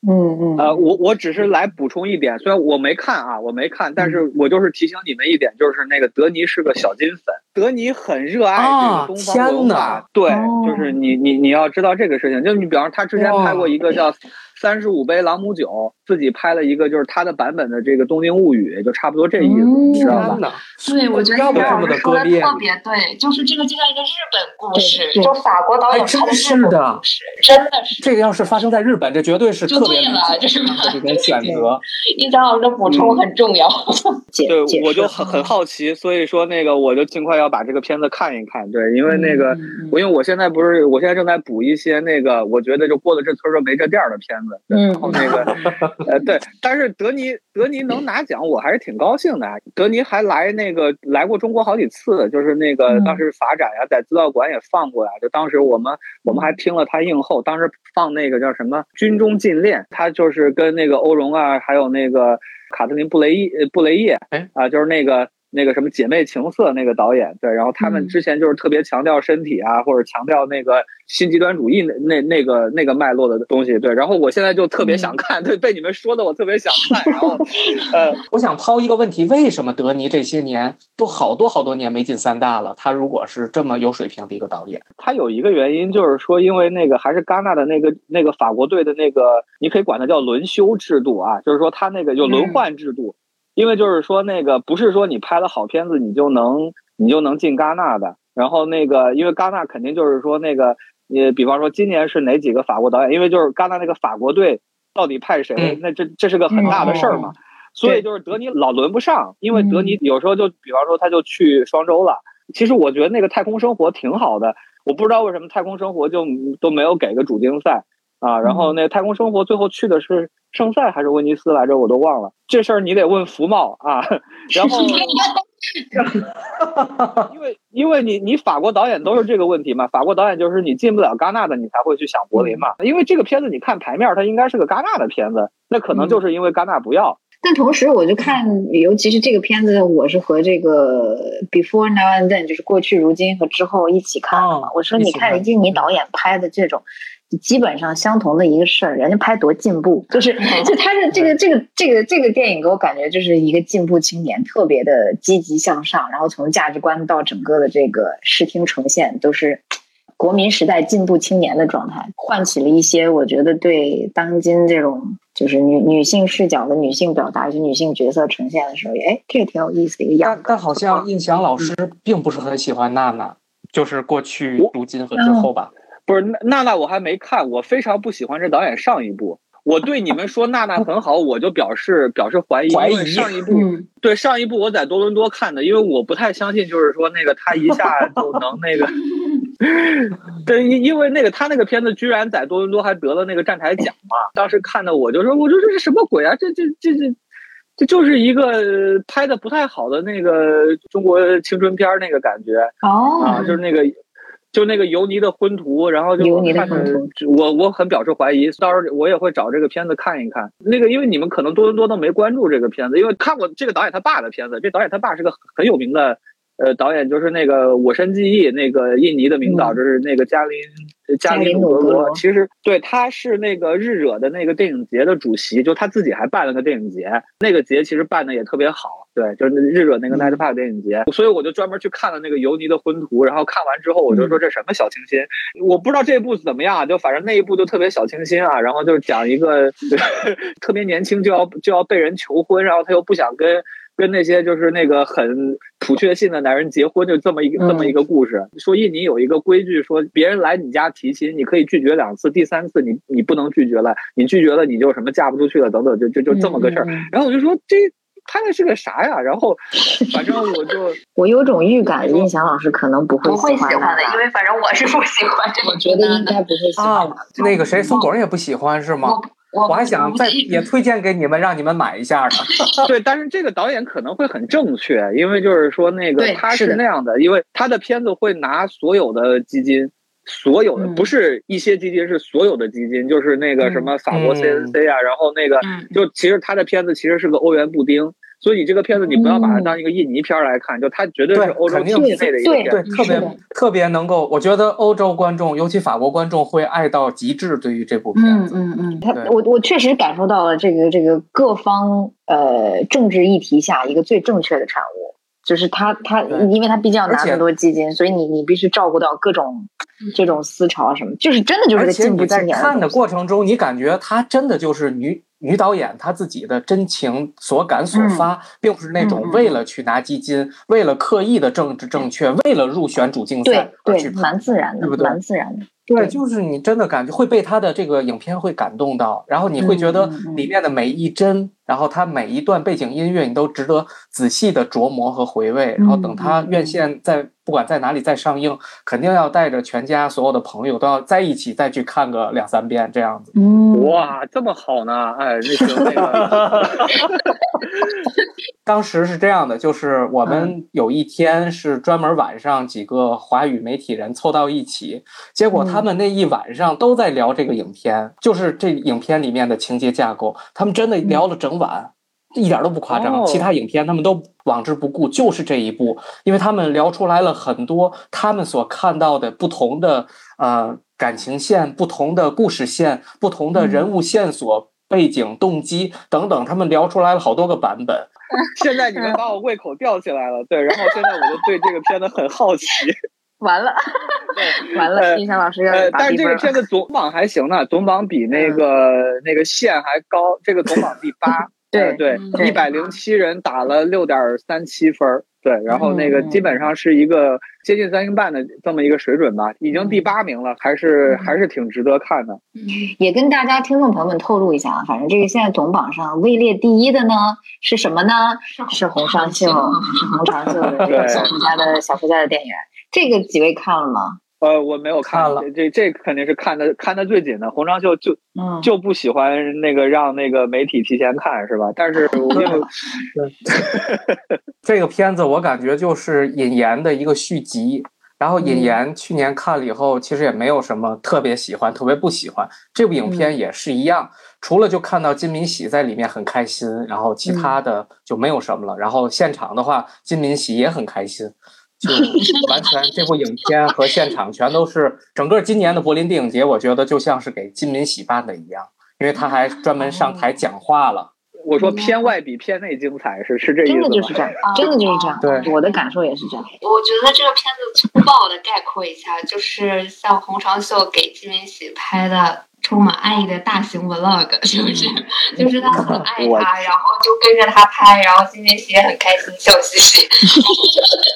嗯嗯，呃，我我只是来补充一点，虽然我没看啊，我没看，但是我就是提醒你们一点，就是那个德尼是个小金粉，德尼很热爱这个东方文化，对，就是你你你要知道这个事情，就你比方说他之前拍过一个叫。三十五杯朗姆酒，自己拍了一个就是他的版本的这个《东京物语》，就差不多这意思，你知道吧？对，我觉得这老师说的特别对，就是这个就像一个日本故事，就法国导演拍的日本故事，真的是。这个要是发生在日本，这绝对是特别了，这是这种 选择。一张老师的补充很重要。对，我就很很好奇，所以说那个我就尽快要把这个片子看一看。对，因为那个我因为我现在不是，我现在正在补一些那个我觉得就过了这村儿就没这店儿的片子。对嗯然后那个呃对，但是德尼德尼能拿奖，我还是挺高兴的啊。德尼还来那个来过中国好几次，就是那个嗯当时法展呀，在资料馆也放过呀。就当时我们我们还听了他映后，当时放那个叫什么《军中禁恋》，他就是跟那个欧荣啊，还有那个卡特琳布雷布雷叶，哎啊，就是那个。那个什么姐妹情色那个导演，对，然后他们嗯。之前就是特别强调身体啊，或者强调那个新极端主义那那那个那个脉络的东西，对，然后我现在就特别想看，对，被你们说的我特别想看，然后，呃，我想抛一个问题：为什么德尼这些年都好多好多年没进三大了？他如果是这么有水平的一个导演，他有一个原因就是说，因为那个还是戛纳的那个那个法国队的那个，你可以管它叫轮休制度啊，就是说他那个有轮换制度，因为就是说那个不是说你拍了好片子你就能你就能进戛纳的，然后那个因为戛纳肯定就是说那个，你，比方说今年是哪几个法国导演，因为就是戛纳那个法国队到底派谁，嗯那这这是个很大的事儿嘛。所以就是德尼老轮不上，因为德尼有时候就比方说他就去双周了。其实我觉得那个太空生活挺好的，我不知道为什么太空生活就都没有给个主竞赛啊。然后那太空生活最后去的是圣塞还是威尼斯来着，我都忘了。这事儿你得问福茂啊。然后，因为因为你你法国导演都是这个问题嘛，法国导演就是你进不了戛纳的，你才会去想柏林嘛。因为这个片子你看牌面，它应该是个戛纳的片子，那可能就是因为戛纳不要。但同时，我就看，尤其是这个片子，我是和这个 Before Now and Then，就是过去、如今和之后一起看的嘛。哦我说，你看看印尼导演拍的这种，基本上相同的一个事儿，人家拍多进步，就是就他的这个这个这个这个电影给我感觉就是一个进步青年，特别的积极向上，然后从价值观到整个的这个视听呈现都是。国民时代进步青年的状态，唤起了一些我觉得对当今这种就是女女性视角的女性表达，就女性角色呈现的时候，哎，这个挺有意思的一个样子。但但好像印翔老师并不是很喜欢娜娜，就是过去、如今和之后吧。不是娜娜，我还没看，我非常不喜欢这导演上一部。我对你们说娜娜很好，我就表示表示怀疑，怀疑上一部、嗯对上一部我在多伦多看的，因为我不太相信，就是说那个他一下就能那个，对，因因为那个他那个片子居然在多伦多还得了那个站台奖嘛，当时看的我就说，我说这是什么鬼啊？这这这这。这就是一个拍的不太好的那个中国青春片那个感觉，哦啊，就是那个，就那个尤尼的婚图，然后就我我很表示怀疑，到时候我也会找这个片子看一看。那个，因为你们可能多伦多都没关注这个片子，因为看过这个导演他爸的片子，这导演他爸是个很有名的。呃，导演就是那个《我身记忆》，那个印尼的名导，嗯就是那个加林加林努格罗。其实对，他是那个日惹的那个电影节的主席，就他自己还办了个电影节，那个节其实办的也特别好。对，就是日惹那个 Night Park 电影节，所以我就专门去看了那个尤尼的婚图，然后看完之后我就说这什么小清新，我不知道这部怎么样，就反正那一部就特别小清新啊，然后就讲一个 特别年轻就要就要被人求婚，然后他又不想跟。跟那些就是那个很普确信的男人结婚，就这么一个、嗯、这么一个故事。说印尼有一个规矩，说别人来你家提亲，你可以拒绝两次，第三次你你不能拒绝了，你拒绝了你就什么嫁不出去了等等，就就就这么个事儿。然后我就说这拍的是个啥呀？然后 反正我就我有种预感，印翔老师可能不会不会喜欢的，因为反正我是不喜欢这我觉得应该不会喜欢、啊。那个谁，宋果也不喜欢是吗？我我还想再也推荐给你们，让你们买一下呢。对，但是这个导演可能会很正确，因为就是说那个他是那样的，因为他的片子会拿所有的基金，所有的、嗯、不是一些基金，是所有的基金，就是那个什么法国 CNC 啊，嗯、然后那个、嗯、就其实他的片子其实是个欧元布丁。所以你这个片子你不要把它当一个印尼片来看，嗯、就它绝对是欧洲境内的一个片对，特别特别能够，我觉得欧洲观众，尤其法国观众会爱到极致。对于这部片子，嗯嗯嗯，他我我确实感受到了这个这个各方呃政治议题下一个最正确的产物，就是他他因为他毕竟要拿那么多基金，所以你你必须照顾到各种这种思潮什么，就是真的就是个进步青年。在看的过程中，你感觉他真的就是女。女导演她自己的真情所感所发，嗯、并不是那种为了去拿基金、嗯、为了刻意的政治正确、为了入选主竞赛对对，蛮自然的，对不对？蛮自然的。对，就是你真的感觉会被他的这个影片会感动到，然后你会觉得里面的每一帧，然后他每一段背景音乐，你都值得仔细的琢磨和回味。然后等他院线在不管在哪里再上映，肯定要带着全家所有的朋友都要在一起再去看个两三遍这样子。嗯，哇，这么好呢！哎，那行那个，当时是这样的，就是我们有一天是专门晚上几个华语媒体人凑到一起，结果他们那一晚上都在聊这个影片，就是这影片里面的情节架构，他们真的聊了整晚，一点都不夸张。哦其他影片他们都往之不顾，就是这一部，因为他们聊出来了很多他们所看到的不同的呃感情线、不同的故事线、不同的人物线索。背景、动机等等，他们聊出来了好多个版本。现在你们把我胃口吊起来了，对，然后现在我就对这个片子很好奇。完了，完了，呃印象老师要但是这个。片子总榜还行呢，总榜比那个、那个线还高，这个总榜第八，对呃对嗯，一百零七人打了六点三七分儿，对，然后那个嗯基本上是一个接近三星半的这么一个水准吧，已经第八名了，还是还是挺值得看的。嗯也跟大家听众朋友们透露一下啊，反正这个现在总榜上位列第一的呢是什么呢？是洪尚秀，是洪长秀的这个 小说家的小说家的电影。这个几位看了吗？呃，我没有看，看了这这这肯定是看的看的最紧的。洪章秀就嗯，就不喜欢那个让那个媒体提前看是吧？但是我因为 这个片子我感觉就是尹岩的一个续集。然后引嗯言去年看了以后，其实也没有什么特别喜欢、特别不喜欢。这部影嗯片也是一样，除了就看到金敏喜在里面很开心，然后其他嗯的就没有什么了。然后现场的话，金敏喜也很开心，就 完全这部影片和现场全都是整个今年的柏林电影节，我觉得就像是给金敏喜办的一样，因为他还专门上台讲话了。我说片外比片内精彩是是这意思真？的就是这样，真的就是这样。对我的感受也是这样。我觉得这个片子粗暴的概括一下，就是像洪长秀给金敏喜拍的充满爱意的大型 vlog，是不是？就是他很爱我他，然后就跟着他拍，然后金敏喜也很开心，笑嘻嘻。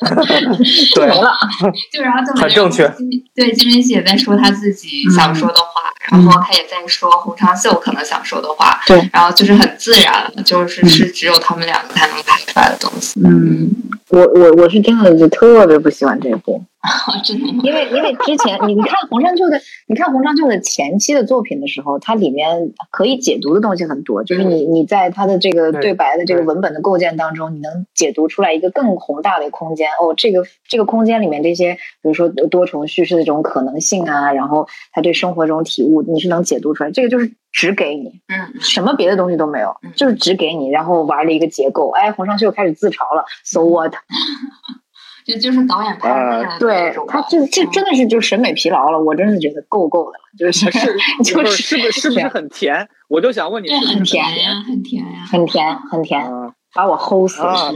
对，就然后就很正确金敏对金敏喜也在说他自己想说的话，然后他也在说洪长秀可能想说的话，对，然后就是很自然，就是是只有他们两个才能拍出来的东西。嗯，我我我是真的就特别不喜欢这部，真的吗？因为因为之前你你看洪尚秀的，你看洪尚秀的前期的作品的时候，它里面可以解读的东西很多，就是你你在它的这个对对白的这个文本的构建当中，你能解读出来一个更宏大的空间。哦，这个这个空间里面这些，比如说多重叙事的这种可能性啊，然后他对生活中体悟，你是能解读出来。这个就是只给你，嗯，什么别的东西都没有嗯，就是只给你，然后玩了一个结构。哎，洪尚秀开始自嘲了，so what？就就是导演拍的那对。他这这真的是就审美疲劳了，我真是觉得够够的了，就是是 就是不是是不是是不是很甜？我就想问你，对，是不是很甜甜呀，很甜呀。很甜很甜，啊？把我齁死了。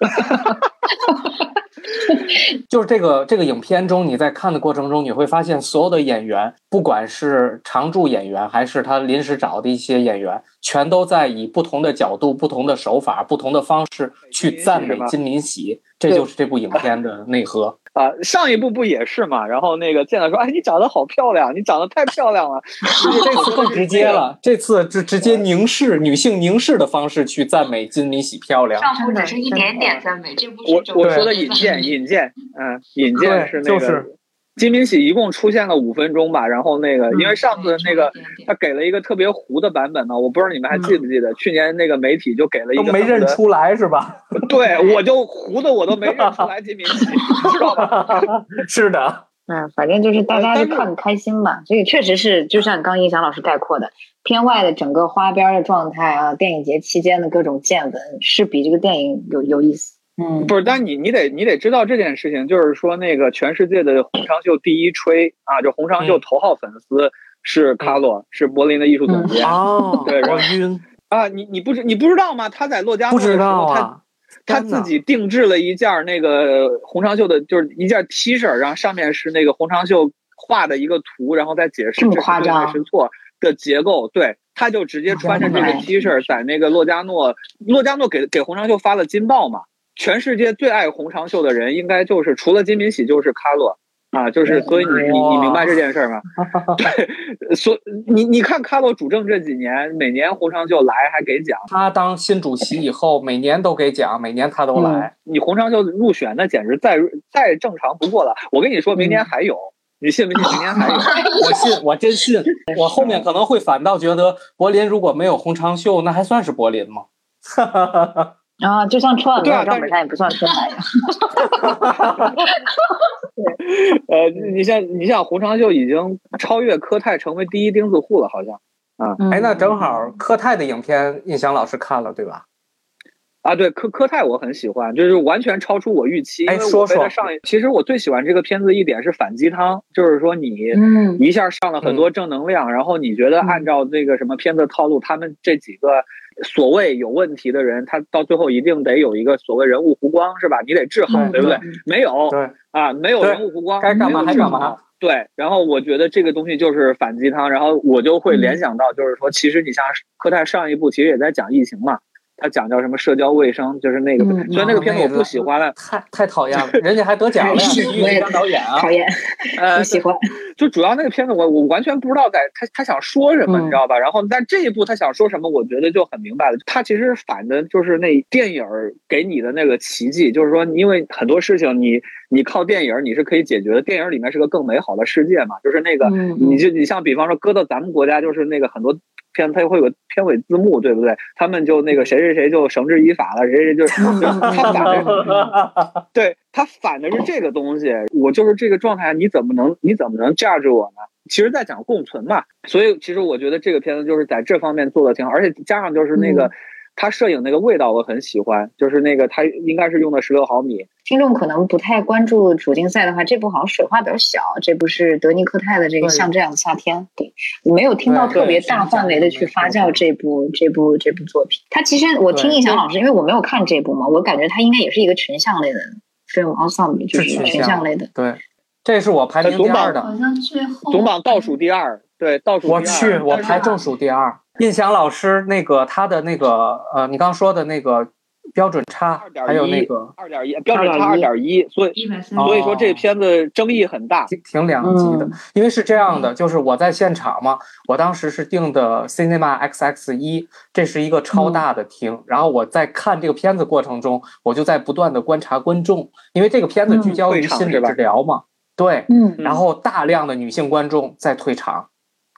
就是这个这个影片中，你在看的过程中，你会发现所有的演员，不管是常驻演员还是他临时找的一些演员，全都在以不同的角度、不同的手法、不同的方式去赞美金敏喜，这就是这部影片的内核。啊，上一部不也是嘛？然后那个见到说，哎，你长得好漂亮，你长得太漂亮了。这次更直接了，这次直直接凝视女性凝视的方式去赞美金敏喜漂亮。上部只是一点点赞美，这部我是我说的的引荐，引荐，嗯，引荐是那个就是金敏喜一共出现了五分钟吧，然后那个因为上次那个他给了一个特别糊的版本嘛，我不知道你们还记不记得，去年那个媒体就给了一个没认出来是吧？对我就糊的我都没认出来金敏喜，知道吧？是的，嗯，反正就是大家就看个开心吧。所以确实是，就像刚一翔老师概括的，片外的整个花边的状态啊，电影节期间的各种见闻，是比这个电影有有意思。嗯，不是，但你你得你得知道这件事情，就是说那个全世界的红长袖第一吹啊，就红长秀嗯头号粉丝是卡洛，是柏林的艺术总监、哦对然后我晕，啊，你你不知你不知道吗？他在洛迦诺的不知时候，他道啊。他自己定制了一件那个红长袖的，就是一件 T 恤，然后上面是那个红长袖画的一个图，然后再解释这么夸张是错的结构。对，他就直接穿着这个 T 恤在那个洛迦诺，洛迦诺给给洪长秀发了金报嘛。全世界最爱红长袖的人，应该就是除了金敏喜就是卡洛。啊，就是所以你你你明白这件事儿吗？对，所你你看卡洛主政这几年，每年红长袖来还给奖，他当新主席以后，每年都给奖，每年他都来。你红长袖入选那简直再再正常不过了。我跟你说，明年还有，你信不信？明年还有，我信，我真信。我后面可能会反倒觉得柏林如果没有红长袖，那还算是柏林吗？啊，就像春晚没对啊有赵本山也不算春晚呀。呃，你像你像洪长秀已经超越科泰，成为第一钉子户了，好像。啊哎，那正好科泰的影片，印象老师看了对吧？啊，对科科泰我很喜欢，就是完全超出我预期。哎说说上一，其实我最喜欢这个片子一点是反鸡汤，就是说你嗯一下上了很多正能量，然后你觉得按照那个什么片子套路，他们这几个所谓有问题的人，他到最后一定得有一个所谓人物弧光，是吧？你得治好，嗯对不对？嗯没有对，啊，没有人物弧光，该干嘛还干嘛。对，然后我觉得这个东西就是反鸡汤，然后我就会联想到，就是说，其实你像科泰上一部其实也在讲疫情嘛，他讲叫什么社交卫生，就是那个，嗯虽然那个片子我不喜欢了，太太讨厌了，人家还得奖了 呀，是喜剧最佳导演啊讨。厌，呃不，喜欢。就主要那个片子我我完全不知道在他他想说什么，嗯你知道吧？然后但这一部他想说什么，我觉得就很明白了。他其实反的就是那电影儿给你的那个奇迹，就是说，因为很多事情你你靠电影儿你是可以解决的，电影儿里面是个更美好的世界嘛，就是那个嗯你就你像比方说搁到咱们国家，就是那个很多。片它会有个片尾字幕，对不对？他们就那个谁谁谁就绳之以法了，谁谁就 就他反的 对他反的是这个东西，我就是这个状态，你怎么能你怎么能 judge 我呢？其实，在讲共存嘛，所以其实我觉得这个片子就是在这方面做的挺好，而且加上就是那个、他摄影那个味道我很喜欢，就是那个他应该是用的十六毫米，听众可能不太关注主竞赛的话，这部好像水花比较小。这部是德尼科泰的这个《像这样的夏天》，对，我没有听到特别大范围的去发酵这部这部这部作品。他其实我听印象老师，因为我没有看这部嘛，我感觉他应该也是一个群像类的 film ensemble，就是群像类的。对，这是我排名第二的。好像最后总榜倒数第二，对，倒数第二。我去，我排正数第二。印象老师那个他的那个呃，你刚说的那个标准差还有那个二点一标准差二点一，所以所以说这片子争议很大。挺挺两极的嗯，因为是这样的，就是我在现场嘛，我当时是定的 Cinema XX 一，这是一个超大的厅，然后我在看这个片子过程中，我就在不断的观察观众，因为这个片子聚焦于心理治疗嘛，对，嗯然后大量的女性观众在退场，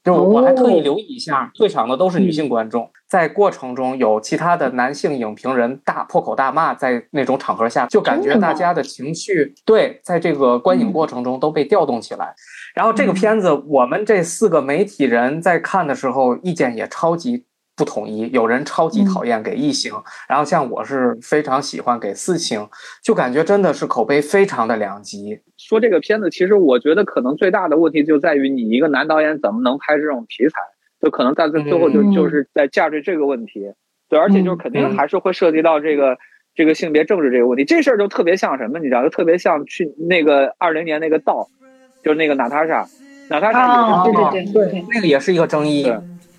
就是我还特意留意一下，退场的都是女性观众，在过程中有其他的男性影评人大破口大骂，在那种场合下，就感觉大家的情绪对，在这个观影过程中都被调动起来。然后这个片子，我们这四个媒体人在看的时候，意见也超级。不统一，有人超级讨厌给一星，然后像我是非常喜欢给四星，就感觉真的是口碑非常的两极。说这个片子，其实我觉得可能最大的问题就在于你一个男导演怎么能拍这种题材，就可能在最最后就嗯就是在价值这个问题。对，而且就是肯定嗯还是会涉及到这个这个性别政治这个问题。这事儿就特别像什么，你知道，就特别像去那个二零年那个道，就是那个娜塔莎，娜塔莎啊，对也是对对对，那个也是一个争议。对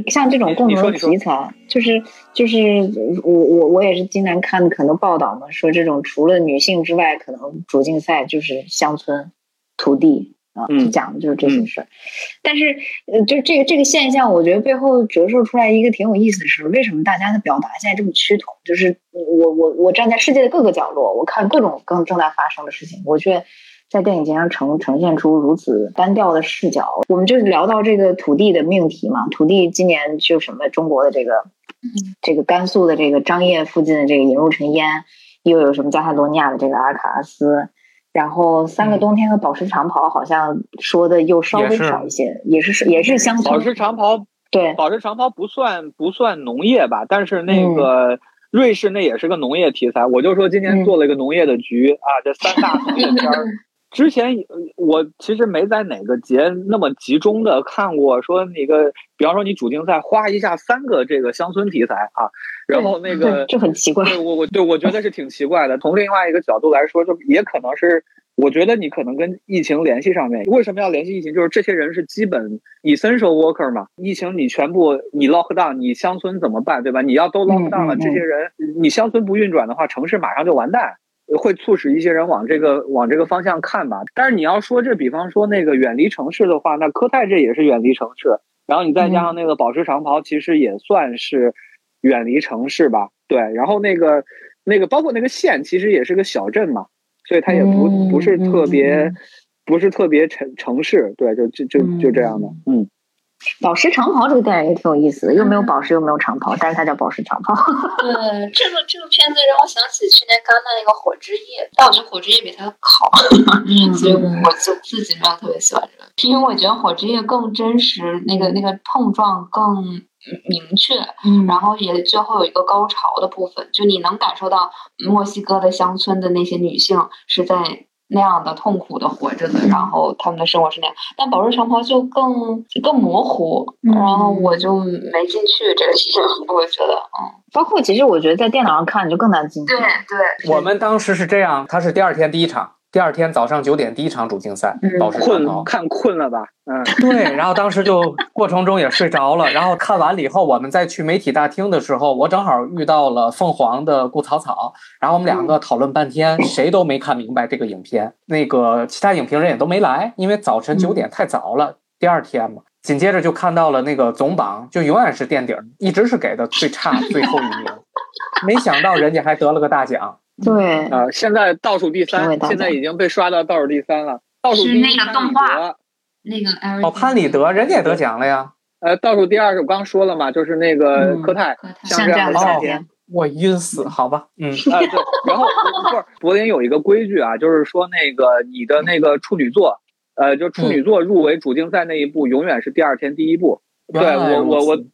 就像这种共同的题材，就是就是我我我也是经常看很多报道嘛，说这种除了女性之外，可能主竞赛就是乡村土地啊，嗯就讲的就是这些事儿。但是呃，就这个这个现象，我觉得背后折射出来一个挺有意思的是，为什么大家的表达现在这么趋同？就是嗯我我我站在世界的各个角落，我看各种更正在发生的事情，我却在电影节上呈呈现出如此单调的视角。我们就聊到这个土地的命题嘛，土地今年就什么中国的这个，这个甘肃的这个张掖附近的这个引入尘烟，又有什么加泰罗尼亚的这个阿尔卡拉斯。然后三个冬天和宝石长袍好像说的又稍微少一些，也是也是乡村宝石长袍，对宝石长袍不算不算农业吧，但是嗯那个瑞士那也是个农业题材。我就说今天做了一个农业的局、啊，这三大农业片儿。之前呃我其实没在哪个节那么集中的看过，说那个，比方说你主竞赛花一下三个这个乡村题材啊，然后那个对 这很奇怪。对我我对我觉得是挺奇怪的。从另外一个角度来说，就也可能是，我觉得你可能跟疫情联系上面。为什么要联系疫情？就是这些人是基本 essential worker 嘛。疫情你全部你 lock down，你乡村怎么办，对吧？你要都 lock down 了，这些人你乡村不运转的话，城市马上就完蛋。会促使一些人往这个往这个方向看吧。但是你要说这，比方说那个远离城市的话，那科泰这也是远离城市，然后你再加上那个保持长袍，其实也算是远离城市吧。对，然后那个那个包括那个县，其实也是个小镇嘛，所以它也不嗯不是特别嗯不是特别城城市。对，就就就就这样的。嗯，宝石长袍这个电影也挺有意思的，又没有宝石又没有长袍，但是它叫宝石长袍。对，这个这个片子让我想起去年戛纳那个《火之夜》，但我觉得《火之夜》比它好，所以我就自己没有特别喜欢这个，因为我觉得《火之夜》更真实，那个那个碰撞更明确，嗯。然后也最后有一个高潮的部分，就你能感受到墨西哥的乡村的那些女性是在那样的痛苦的活着的，然后他们的生活是那样。但宝石长袍就更更模糊，嗯。然后我就没进去这个事情，我觉得，嗯，包括其实我觉得在电脑上看你就更难进去。对对，我们当时是这样，他是第二天第一场，第二天早上九点第一场主竞赛，嗯宝石长困袍。看困了吧？嗯，对，然后当时就过程中也睡着了，然后看完了以后，我们再去媒体大厅的时候，我正好遇到了凤凰的顾草草，然后我们两个讨论半天，谁都没看明白这个影片，那个其他影评人也都没来，因为早晨九点太早了，第二天嘛。紧接着就看到了那个总榜，就永远是垫底儿，一直是给的最差最后一名，没想到人家还得了个大奖。对，啊，现在倒数第三，现在已经被刷到倒数第三了。倒数第一是那个潘动画那个哦，潘里德人家也得奖了呀。呃，倒数第二是我刚刚说了嘛，就是那个嗯科泰，科泰像这样的夏夏天，我晕死，好吧，嗯，啊，对，然后不是柏林有一个规矩啊，就是说那个你的那个处女座，呃，就处女座入围主竞赛那一步，永远是第二天第一部。对我我我此，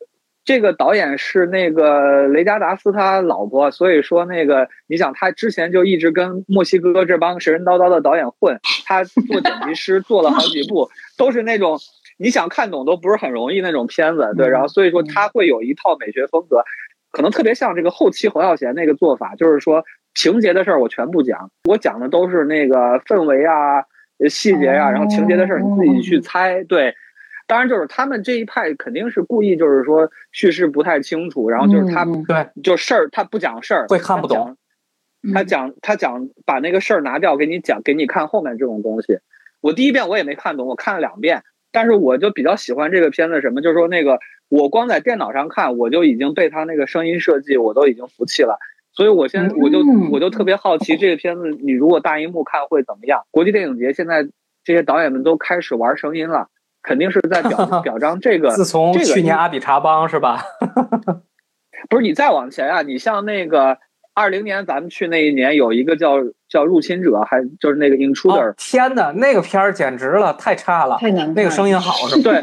这个导演是那个雷加达斯他老婆，所以说那个你想他之前就一直跟墨西哥这帮神神叨叨的导演混，他做剪辑师做了好几部，都是那种你想看懂都不是很容易那种片子，对，嗯然后所以说他会有一套美学风格，可能特别像这个后期侯孝贤那个做法，就是说情节的事儿我全不讲，我讲的都是那个氛围啊、呃细节呀、然后情节的事儿你自己去猜，对。当然，就是他们这一派肯定是故意，就是说叙事不太清楚，然后就是他嗯对，就事儿他不讲事儿，会看不懂他讲。他讲他讲把那个事儿拿掉，给你讲给你看后面这种东西。我第一遍我也没看懂，我看了两遍，但是我就比较喜欢这个片子什么，就是说那个我光在电脑上看，我就已经被他那个声音设计我都已经服气了。所以我现在我就嗯我就特别好奇这个片子你如果大荧幕看会怎么样？国际电影节现在这些导演们都开始玩声音了，肯定是在表 表彰这个。自从去年阿比查邦是吧？不是你再往前啊，你像那个二零年咱们去那一年有一个叫叫入侵者，还就是那个 intruder，、哦天哪，那个片儿简直了，太差了，太难看那个声音好是吧？对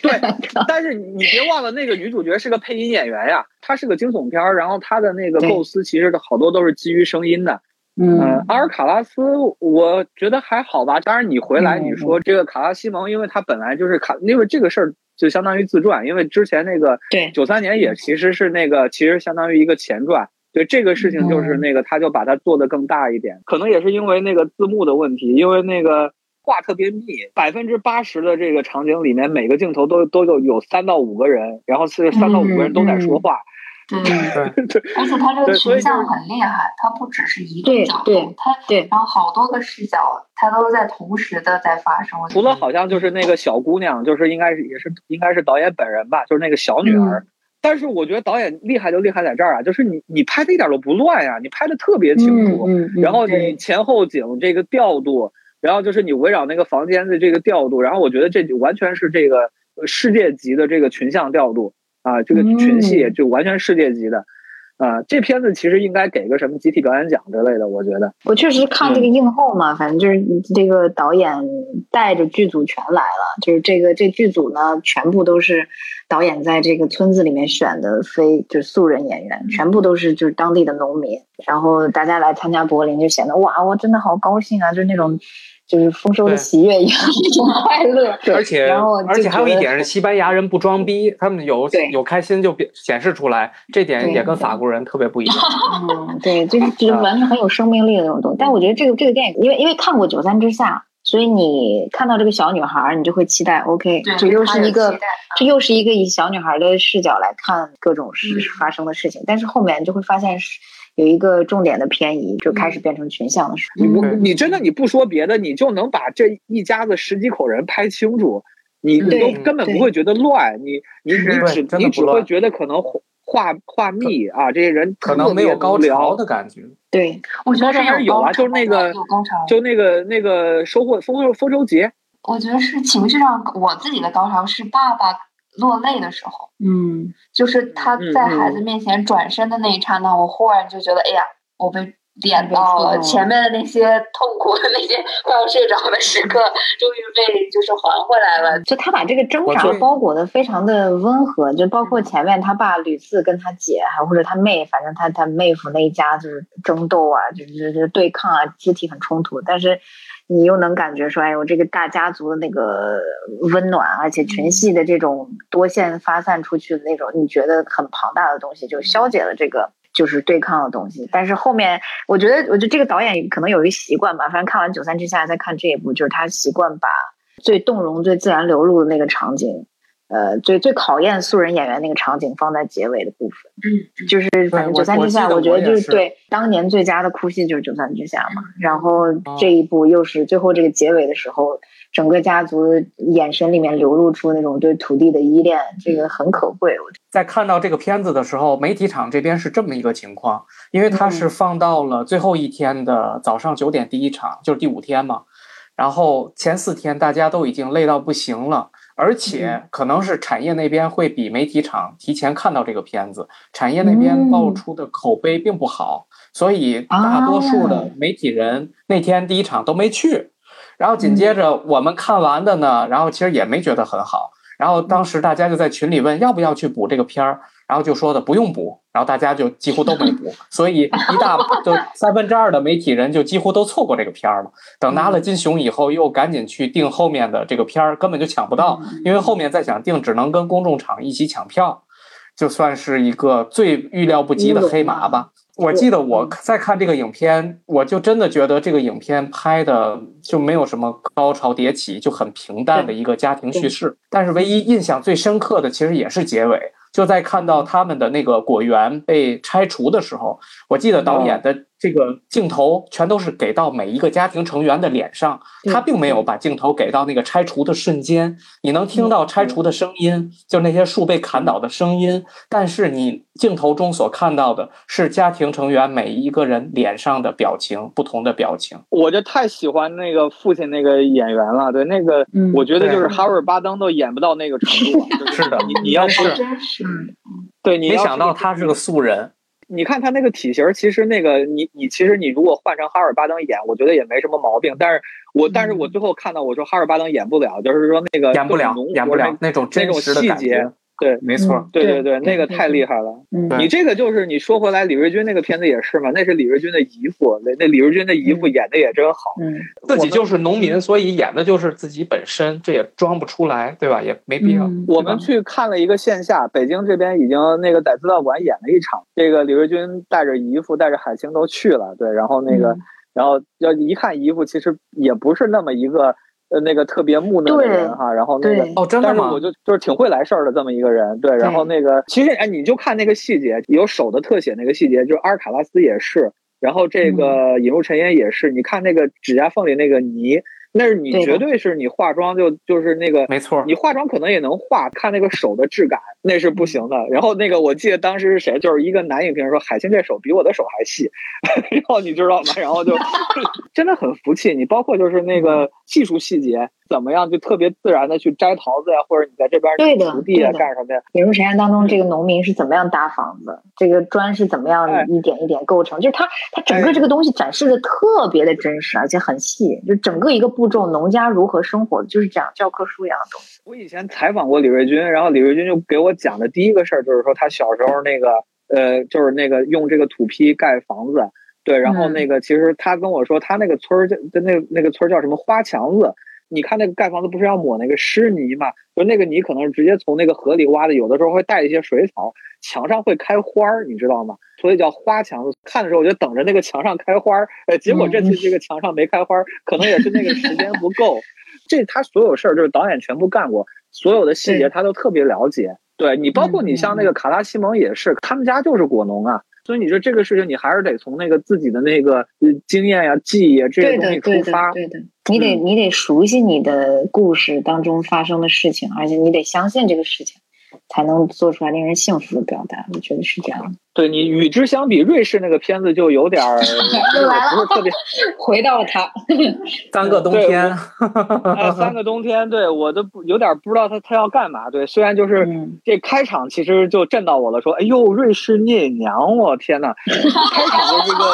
对，但是你别忘了那个女主角是个配音演员呀，她是个惊悚片儿，然后她的那个构思其实好多都是基于声音的。嗯呃，阿尔卡拉斯我觉得还好吧，当然你回来嗯你说这个卡拉西蒙，因为他本来就是卡，因为这个事儿就相当于自传，因为之前那个对九三年也其实是那个其实相当于一个前传。对这个事情，就是嗯那个他就把它做得更大一点，可能也是因为那个字幕的问题，因为那个话特别密，百分之八十的这个场景里面，每个镜头都都有有三到五个人，然后是三到五个人都在说话。对，对而且它这个群像很厉害，它不只是一对个角对度，它对。然后好多个视角，它都在同时的在发生。除了好像就是那个小姑娘，就是应该是也是应该是导演本人吧，就是那个小女儿。但是我觉得导演厉害就厉害在这儿啊，就是你你拍的一点都不乱呀，你拍的特别清楚，嗯嗯，然后你前后景这个调度，然后就是你围绕那个房间的这个调度，然后我觉得这就完全是这个呃世界级的这个群像调度啊，这个群戏嗯就完全世界级的。啊，这片子其实应该给个什么集体表演奖之类的，我觉得。我确实看这个映后嘛，反正就是这个导演带着剧组全来了，就是这个这剧组呢，全部都是导演在这个村子里面选的非就是素人演员，全部都是就是当地的农民，然后大家来参加柏林就显得哇，我真的好高兴啊，就是那种就是丰收的喜悦一样一种快乐。而且然后而且还有一点是西班牙人不装逼，他们有有开心就表显示出来，这点也跟法国人特别不一样。嗯，对，就是就是完全很有生命力的那种东西。但我觉得这个这个电影，因为因为看过《九三之下》，所以你看到这个小女孩儿，你就会期待，OK，对这又是一个这又是一个以小女孩的视角来看各种事嗯发生的事情。但是后面就会发现是有一个重点的偏移，就开始变成群像的时候。你不你真的你不说别的，你就能把这一家子十几口人拍清楚，你你都根本不会觉得乱，你你你只你只会真的不乱觉得可能画画密啊，这些人可能没有高潮的感觉。对，我觉得是高潮还是有啊就是那个。就那个那个收获丰收丰收节，我觉得是情绪上，我自己的高潮是爸爸落泪的时候，嗯，就是他嗯在孩子面前转身的那一刹那，我忽然就觉得，哎呀，我被点到了前面的那些痛苦的那些快要睡着的时刻，终于被就是还回来了。就他把这个挣扎包裹的非常的温和，就包括前面他爸屡次跟他姐，还或者他妹，反正他他妹夫那一家就是争斗啊，就是就是对抗啊，肢体很冲突，但是你又能感觉说，哎呦，这个大家族的那个温暖，而且群戏的这种多线发散出去的那种，你觉得很庞大的东西，就消解了这个。就是对抗的东西，但是后面我觉得，我觉得这个导演可能有一习惯吧。反正看完《九三之下》再看这一部，就是他习惯把最动容、最自然流露的那个场景，呃，最最考验素人演员那个场景放在结尾的部分。嗯，就是反正《九三之下》，我觉得就是对当年最佳的哭戏就是《九三之下》嘛。然后哦这一部又是最后这个结尾的时候，整个家族眼神里面流露出那种对土地的依恋，这个很可贵。我在看到这个片子的时候，媒体场这边是这么一个情况，因为它是放到了最后一天的早上九点第一场，就是第五天嘛。然后前四天大家都已经累到不行了，而且可能是产业那边会比媒体场提前看到这个片子，产业那边爆出的口碑并不好，所以大多数的媒体人那天第一场都没去。然后紧接着我们看完的呢，然后其实也没觉得很好。然后当时大家就在群里问要不要去补这个片儿，然后就说的不用补，然后大家就几乎都没补，所以一大 就三分之二的媒体人就几乎都错过这个片儿了。等拿了金熊以后，又赶紧去订后面的这个片儿，根本就抢不到，因为后面再想订，只能跟公众场一起抢票，就算是一个最预料不及的黑马吧。我记得我在看这个影片，我就真的觉得这个影片拍的就没有什么高潮迭起，就很平淡的一个家庭叙事。但是唯一印象最深刻的，其实也是结尾，就在看到他们的那个果园被拆除的时候，我记得导演的这个镜头全都是给到每一个家庭成员的脸上，他并没有把镜头给到那个拆除的瞬间，你能听到拆除的声音，就那些树被砍倒的声音，但是你镜头中所看到的是家庭成员每一个人脸上的表情，不同的表情。我就太喜欢那个父亲那个演员了，对那个，嗯我觉得就是哈维尔巴登都演不到那个程度 是是的你你要是是真是，对，你没想到他是个素人，你看他那个体型儿，其实那个你你其实你如果换成哈尔巴登演，我觉得也没什么毛病。但是我但是我最后看到我说哈尔巴登演不了，就是说那个演不了，演不了那种那种真实的细节。对没错，对对对对，那个太厉害了。嗯你这个就是你说回来，李瑞军那个片子也是嘛，那是李瑞军的姨父，那那李瑞军的姨父演的也真好。嗯，自己就是农民，所以演的就是自己本身，这也装不出来，对吧？也没必要。嗯我们去看了一个线下，北京这边已经那个在资料馆演了一场，这个李瑞军带着姨父带着海清都去了，对，然后那个，嗯然后要一看姨父，其实也不是那么一个呃那个特别木讷的人哈，然后那个哦，真的吗但是我？就就是挺会来事儿的这么一个人，对。然后那个其实哎，你就看那个细节，有手的特写那个细节，就是阿尔卡拉斯也是，然后这嗯个引入尘烟也是，你看那个指甲缝里那个泥，那是你绝对是你化妆就就是那个没错，你化妆可能也能化，看那个手的质感那是不行的。然后那个我记得当时是谁，就是一个男影评人说海清这手比我的手还细，然后你知道吗？然后就 真的很服气。你包括就是那个技术细节怎么样，就特别自然的去摘桃子呀，或者你在这边锄地啊干什么呀？引入神验当中，这个农民是怎么样搭房子，这个砖是怎么哎样一点一点构成，就是它它整个这个东西展示的特别的真实，而且很细，就整个一个步骤，农家如何生活，就是这样教科书一样的东西。我以前采访过李瑞军，然后李瑞军就给我讲的第一个事儿就是说他小时候那个呃，就是那个用这个土坯盖房子，对，然后嗯那个其实他跟我说他那个村儿叫那那个村儿叫什么花墙子。你看那个盖房子不是要抹那个湿泥嘛？就那个泥可能是直接从那个河里挖的，有的时候会带一些水草，墙上会开花儿，你知道吗？所以叫花墙。看的时候我就等着那个墙上开花儿，呃，结果这次这个墙上没开花儿，可能也是那个时间不够。这他所有事儿就是导演全部干过，所有的细节他都特别了解。对你，包括你像那个卡拉西蒙也是，他们家就是果农啊，所以你说这个事情你还是得从那个自己的那个呃经验呀、记忆啊这些东西出发。对的，你得你得熟悉你的故事当中发生的事情，而且你得相信这个事情，才能做出来令人幸福的表达。我觉得是这样的。对你与之相比，瑞士那个片子就有点儿，不是特别。回到了他，三个冬对天，呃，三个冬天，对我都不有点不知道他他要干嘛。对，虽然就是嗯这开场其实就震到我了，说哎呦，瑞士聂隐娘，我天呐，开场就是一个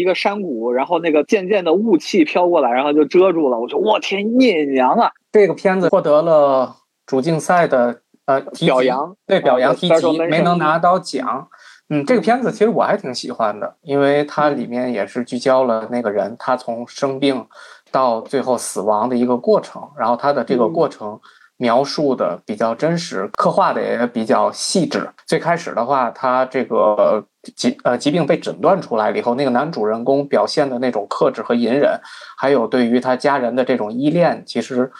一个山谷，然后那个渐渐的雾气飘过来，然后就遮住了。我说我天，聂隐娘啊，这个片子获得了主竞赛的呃提表扬对表扬啊提及，没能拿到奖。嗯，这个片子其实我还挺喜欢的，因为它里面也是聚焦了那个人他从生病到最后死亡的一个过程，然后他的这个过程描述的比较真实，刻画的也比较细致。最开始的话，他这个疾呃疾病被诊断出来了以后，那个男主人公表现的那种克制和隐忍，还有对于他家人的这种依恋，其实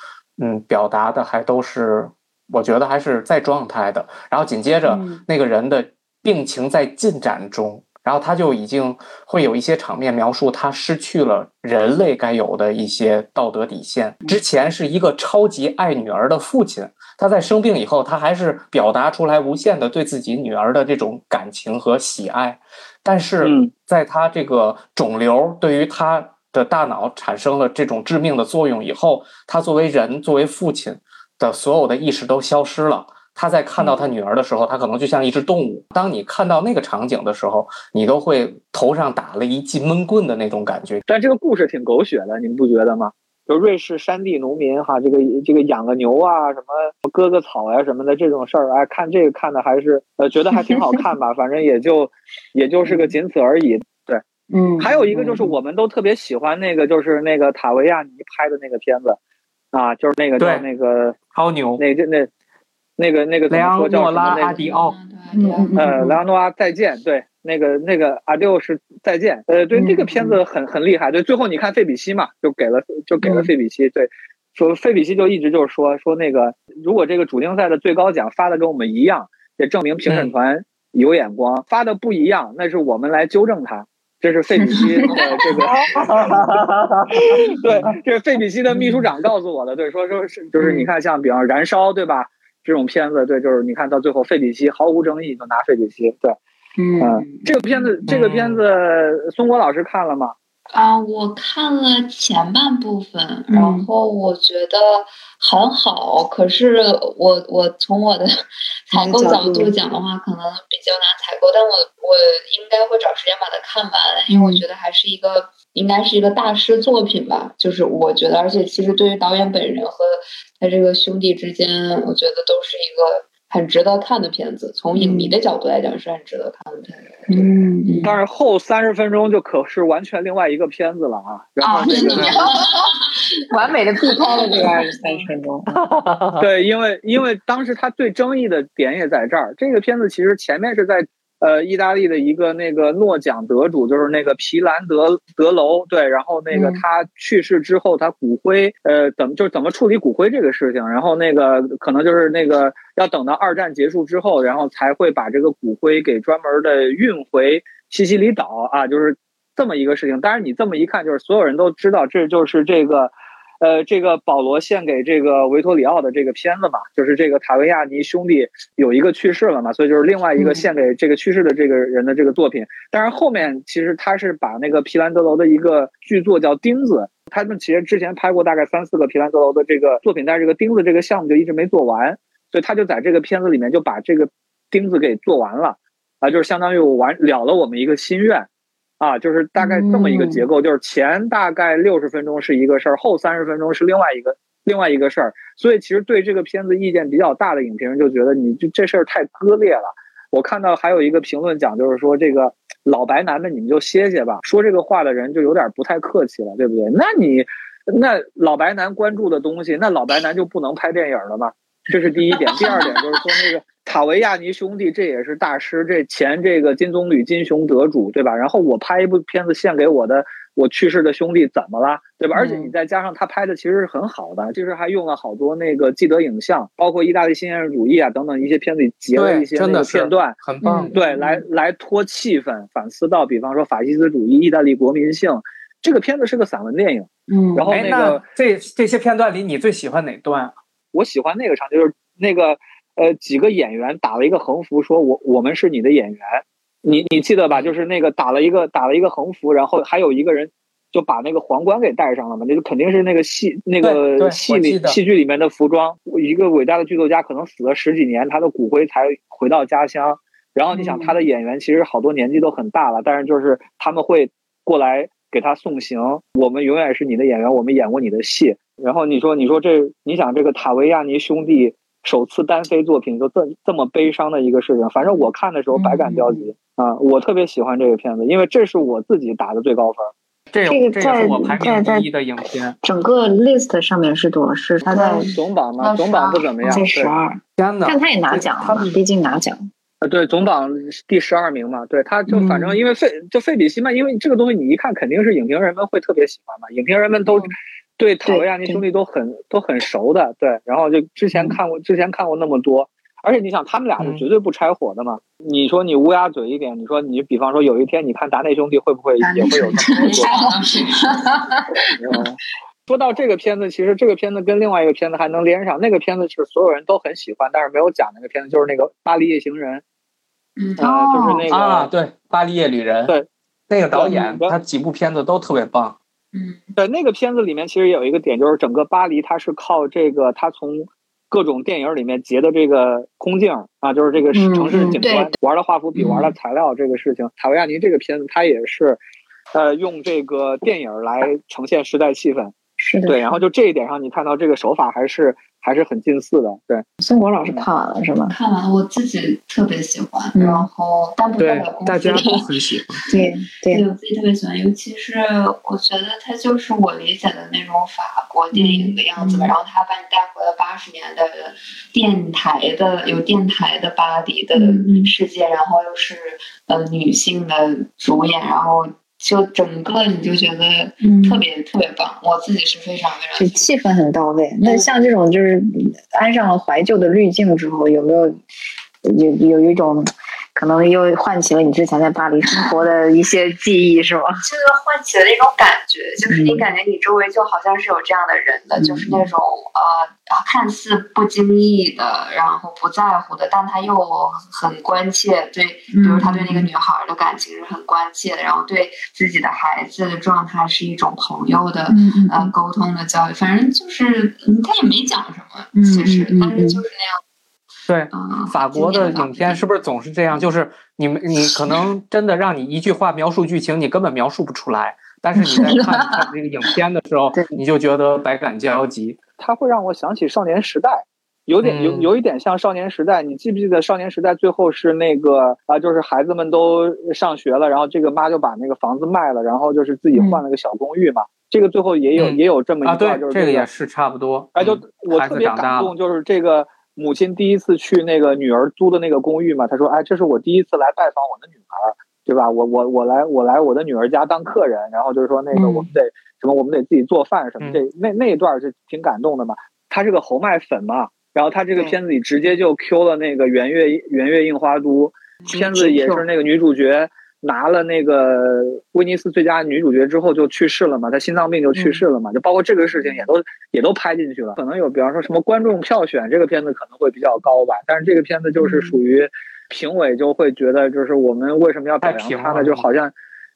嗯表达的还都是我觉得还是在状态的。然后紧接着嗯那个人的病情在进展中。然后他就已经会有一些场面描述，他失去了人类该有的一些道德底线。之前是一个超级爱女儿的父亲，他在生病以后，他还是表达出来无限的对自己女儿的这种感情和喜爱。但是嗯，在他这个肿瘤对于他的大脑产生了这种致命的作用以后，他作为人，作为父亲的所有的意识都消失了。他在看到他女儿的时候，他可能就像一只动物。当你看到那个场景的时候，你都会头上打了一记闷棍的那种感觉。但这个故事挺狗血的，你们不觉得吗？就瑞士山地农民哈，这个这个养个牛啊，什么割个草呀、什么的这种事儿，哎，看这个看的还是呃觉得还挺好看吧，反正也就也就是个仅此而已。对，嗯，还有一个就是我们都特别喜欢那个，就是那个塔维亚尼拍的那个片子啊，就是那个叫对。那个超牛，那这那那个那个怎么说叫诺拉什么那个阿迪奥，呃，莱昂诺拉再见，对，那个那个阿六是再见，呃，对，嗯这个片子很很厉害，对，最后你看费比西嘛，就给了就给了嗯。费比西，对，说费比西就一直就是说说那个，如果这个主竞赛的最高奖发的跟我们一样，也证明评审团有眼光，发的不一样，那是我们来纠正他。这是费比西的 这个，对，这是费比西的秘书长告诉我的。对，说说是就是你看，像比方《燃烧》，对吧？这种片子，对，就是你看到最后，费比西毫无争议就拿费比西，对，嗯嗯，这个片子，这个片子，松果老师看了吗？啊，我看了前半部分，嗯。然后我觉得很好，可是我我从我的 采购角度讲的话，可能比较难采购，但我我应该会找时间把它看完，因为我觉得还是一个应该是一个大师作品吧，就是我觉得，而且其实对于导演本人和他这个兄弟之间，我觉得都是一个很值得看的片子，从影迷的角度来讲是很值得看的片子。嗯嗯但是后三十分钟就可是完全另外一个片子了啊。然后啊，这个 完美的避开了这个二十三十分钟。对，因为因为当时他最争议的点也在这儿。这个片子其实前面是在呃，意大利的一个那个诺奖得主，就是那个皮兰德德楼，对，然后那个嗯他去世之后，他骨灰，呃，怎么就是怎么处理骨灰这个事情，然后那个可能就是那个要等到二战结束之后，然后才会把这个骨灰给专门的运回西西里岛啊，就是这么一个事情。当然，你这么一看，就是所有人都知道，这就是这个。呃，这个保罗献给这个维托里奥的这个片子嘛，就是这个塔维亚尼兄弟有一个去世了嘛，所以就是另外一个献给这个去世的这个人的这个作品。但是后面其实他是把那个皮兰德楼的一个剧作叫《钉子》，他们其实之前拍过大概三四个皮兰德楼的这个作品，但是这个钉子这个项目就一直没做完，所以他就在这个片子里面就把这个钉子给做完了，啊，就是相当于我完了了我们一个心愿。啊，就是大概这么一个结构，就是前大概六十分钟是一个事儿，后三十分钟是另外一个另外一个事儿。所以其实对这个片子意见比较大的影评人就觉得你这这事儿太割裂了。我看到还有一个评论讲，就是说这个老白男们你们就歇歇吧，说这个话的人就有点不太客气了，对不对？那你那老白男关注的东西，那老白男就不能拍电影了吗？这是第一点。第二点就是说那个。塔维亚尼兄弟，这也是大师，这前这个金棕榈金熊得主，对吧？然后我拍一部片子献给我的我去世的兄弟，怎么了，对吧？而且你再加上他拍的其实是很好的，就是还用了好多那个既得影像，包括意大利新现实主义啊等等一些片子里截了一些那个片段，很棒。对，来来托气氛，反思到比方说法西斯主义、意大利国民性。这个片子是个散文电影，嗯，然后那个这这些片段里，你最喜欢哪段？我喜欢那个场景，就是那个。呃，几个演员打了一个横幅，说我我们是你的演员，你你记得吧？就是那个打了一个打了一个横幅，然后还有一个人就把那个皇冠给戴上了嘛，那就肯定是那个戏那个戏里戏剧里面的服装。一个伟大的剧作家可能死了十几年，他的骨灰才回到家乡。然后你想，他的演员其实好多年纪都很大了，但是就是他们会过来给他送行。我们永远是你的演员，我们演过你的戏。然后你说，你说这，你想这个塔维亚尼兄弟。首次单飞作品就这这么悲伤的一个事情，反正我看的时候百感交集、嗯、啊！我特别喜欢这个片子，因为这是我自己打的最高分。这这个这也是我排名第一的影片。整个 list 上面是多少？是他在总榜吗？总榜不怎么样，在十二。天哪！但他也拿奖了嘛，毕竟拿奖。呃，对，总榜第十二名嘛，对，他就反正因为费、嗯、就费比西曼，因为这个东西你一看肯定是影评人们会特别喜欢嘛，影评人们都。嗯对塔维亚尼兄弟都很都很熟的，对，然后就之前看过，之前看过那么多，而且你想，他们俩是绝对不拆伙的嘛。你说你乌鸦嘴一点，你说你比方说有一天你看达内兄弟会不会也会有这么做？说到这个片子，其实这个片子跟另外一个片子还能连上，那个片子是所有人都很喜欢，但是没有讲那个片子，就是那个《巴黎夜行人》。嗯，呃，就是那个啊，对，《巴黎夜旅人》。对，那个导演他几部片子都特别棒。嗯，对，那个片子里面其实有一个点，就是整个巴黎它是靠这个，它从各种电影里面截的这个空镜啊，就是这个城市景观、嗯、玩的画幅比玩的材料这个事情。塔维亚尼这个片子，它也是，呃，用这个电影来呈现时代气氛。是的，对，然后就这一点上，你看到这个手法还是还是很近似的。对，孙国老师看完了是吗？看完了，我自己特别喜欢，嗯、然后但不代表大家都很喜欢。对对，我自己特别喜欢，尤其是我觉得它就是我理解的那种法国电影的样子吧。嗯、然后他把你带回了八十年代的电台的有电台的巴黎的世界，然后又是呃女性的主演，然后。就整个你就觉得特别、嗯、特别棒，我自己是非常非常就气氛很到位。那像这种就是安上了怀旧的滤镜之后，有没有有有一种可能又唤起了你之前在巴黎生活的一些记忆，是吗？就是唤起了那种感觉，就是你感觉你周围就好像是有这样的人的，嗯、就是那种呃看似不经意的，然后不在乎的，但他又很关切，对，比如他对那个女孩的感情是很关切的，然后对自己的孩子的状态是一种朋友的、嗯、呃沟通的教育，反正就是他也没讲什么，嗯、其实，但是就是那样。对，嗯、法国的影片是不是总是这样？就是你们，你可能 真的让你一句话描述剧情，你根本描述不出来。但是你在看看这个影片的时候，你就觉得百感交集。它会让我想起《少年时代》，有点有有一点像《少年时代》。你记不记得《少年时代》最后是那个啊，就是孩子们都上学了，然后这个妈就把那个房子卖了，然后就是自己换了个小公寓嘛。这个最后也有也有这么一啊，对就，是这个也是差不多。哎，就我特别感动，就是这个。母亲第一次去那个女儿租的那个公寓嘛，她说，哎，这是我第一次来拜访我的女儿，对吧？我我我来我来我的女儿家当客人，然后就是说那个嗯我们得、什么，我们得自己做饭什么，嗯这那那一段是挺感动的嘛。她是个侯麦粉嘛，然后她这个片子里直接就 Q 了那个圆月圆月映花都，片子也是那个女主角拿了那个威尼斯最佳女主角之后就去世了嘛，她心脏病就去世了嘛，就包括这个事情也都也都拍进去了。可能有比方说什么观众票选这个片子可能会比较高吧，但是这个片子就是属于评委就会觉得就是我们为什么要表扬他呢？就好像。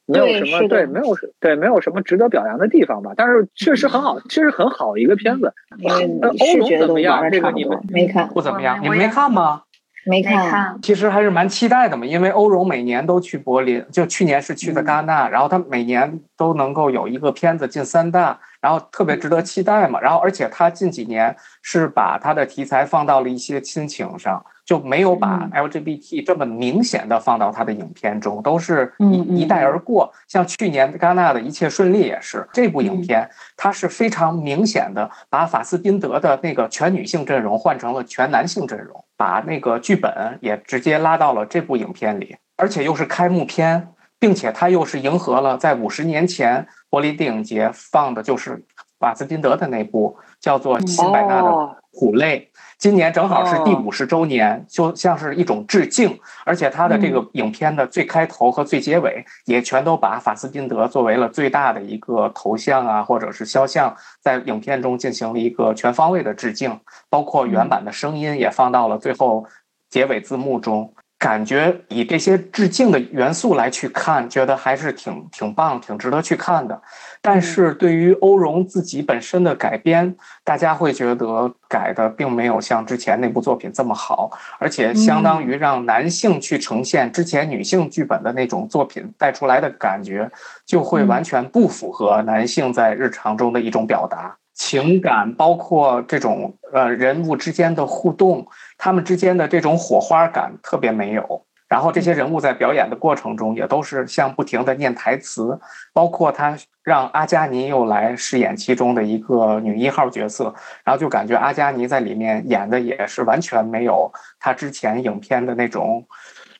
没有什么对，没有对，没有什么值得表扬的地方吧。但是确实很好，确实很好一个片子。因为呃欧龙怎么样？这个你们，没看，不怎么样，你们没看吗？没没看，其实还是蛮期待的嘛，因为欧荣每年都去柏林，就去年是去的戛纳，然后他每年都能够有一个片子进三大，然后特别值得期待嘛。然后而且他近几年是把他的题材放到了一些亲情上，就没有把 LGBT 这么明显的放到他的影片中，都是一一带而过。像去年戛纳的一切顺利也是这部影片，它是非常明显的把法斯宾德的那个全女性阵容换成了全男性阵容，把那个剧本也直接拉到了这部影片里，而且又是开幕片，并且它又是迎合了在五十年前柏林电影节放的就是瓦斯金德的那部叫做《辛百纳的哦苦泪》。今年正好是第哦。五十周年，就像是一种致敬，而且他的这个影片的最开头和最结尾也全都把法斯宾德作为了最大的一个头像啊，或者是肖像，在影片中进行了一个全方位的致敬，包括原版的声音也放到了最后结尾字幕中。感觉以这些致敬的元素来去看，觉得还是挺挺棒、挺值得去看的。但是对于欧荣自己本身的改编，大家会觉得改的并没有像之前那部作品这么好，而且相当于让男性去呈现之前女性剧本的那种作品带出来的感觉，就会完全不符合男性在日常中的一种表达。情感包括这种呃人物之间的互动，他们之间的这种火花感特别没有。然后这些人物在表演的过程中也都是像不停的念台词，包括他让阿加尼又来饰演其中的一个女一号角色，然后就感觉阿加尼在里面演的也是完全没有他之前影片的那种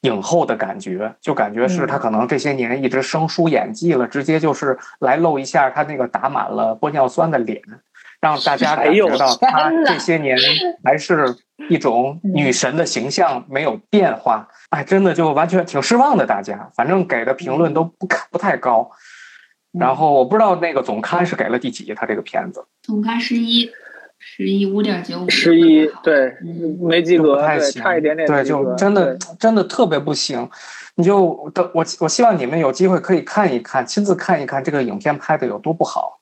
影后的感觉，就感觉是他可能这些年一直生疏演技了，直接就是来露一下他那个打满了玻尿酸的脸，让大家 感觉到她这些年还是一种女神的形象没有变化。哎，真的就完全挺失望的，大家反正给的评论都不不太高。然后我不知道那个总刊是给了第几，他这个片子总刊十一，十一五点九五，十一对嗯没及格，差一点点对，就真的真的特别不行。你就等我，我希望你们有机会可以看一看，亲自看一看这个影片拍的有多不好。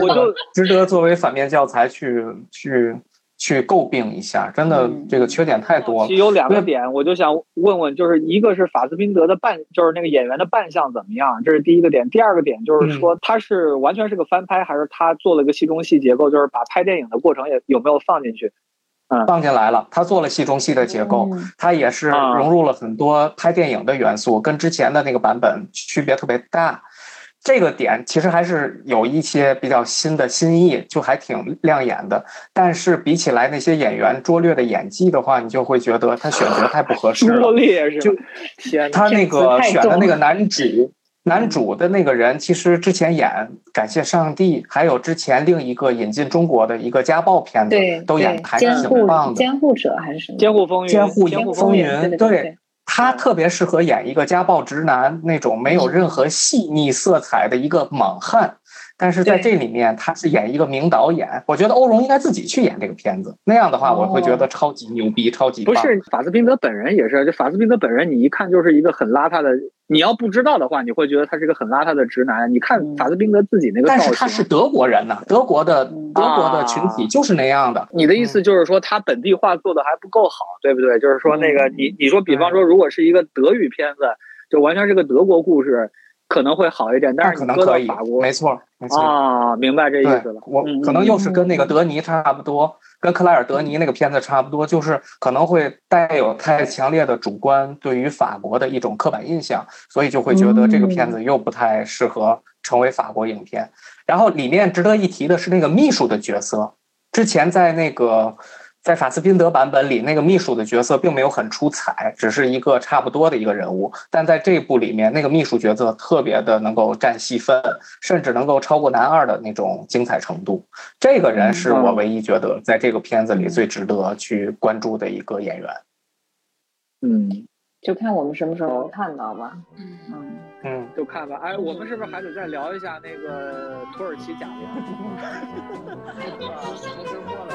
我我就值得作为反面教材去去去诟病一下，真的这个缺点太多了其。实有两个点，我就想问问，就是一个是法斯宾德的扮，就是那个演员的扮相怎么样，这是第一个点。第二个点就是说，他是完全是个翻拍，还是他做了个戏中戏结构，就是把拍电影的过程也有没有放进去？嗯放进来了，他做了戏中戏的结构，他也是融入了很多拍电影的元素，跟之前的那个版本区别特别大。这个点其实还是有一些比较新的新意，就还挺亮眼的。但是比起来那些演员拙劣的演技的话，你就会觉得他选择太不合适了 拙。劣是就？天！他那个选的那个男主，男主的那个人，其实之前演《感谢上帝》，还有之前另一个引进中国的一个家暴片子，，都演还挺棒的。监护者还是什么？监护风云，监护风云对，他特别适合演一个家暴直男那种没有任何细腻色彩的一个莽汉，但是在这里面他是演一个名导演。我觉得欧荣应该自己去演这个片子，那样的话我会觉得超级牛逼，超级棒。不是法斯宾德本人也是，就法斯宾德本人，你一看就是一个很邋遢的。你要不知道的话，你会觉得他是个很邋遢的直男。你看嗯法斯宾德自己那个造型，但是他是德国人呐，德国的嗯德国的群体就是那样的。你的意思就是说他本地化做的还不够好，对不对？就是说那个嗯你你说，比方说如果是一个德语片子，就完全是个德国故事，可能会好一点。但是可能可以没错，没错。啊，明白这意思了。，我嗯可能又是跟那个德尼差不多，跟克莱尔德尼那个片子差不多，就是可能会带有太强烈的主观对于法国的一种刻板印象，所以就会觉得这个片子又不太适合成为法国影片。然后里面值得一提的是那个秘书的角色，之前在那个在法斯宾德版本里，那个秘书的角色并没有很出彩，只是一个差不多的一个人物。但在这部里面，那个秘书角色特别的能够占戏份，甚至能够超过男二的那种精彩程度。这个人是我唯一觉得在这个片子里最值得去关注的一个演员。嗯，就看我们什么时候能看到吧。嗯，嗯，嗯，就看吧。哎，我们是不是还得再聊一下那个土耳其假面？啊，同时过了。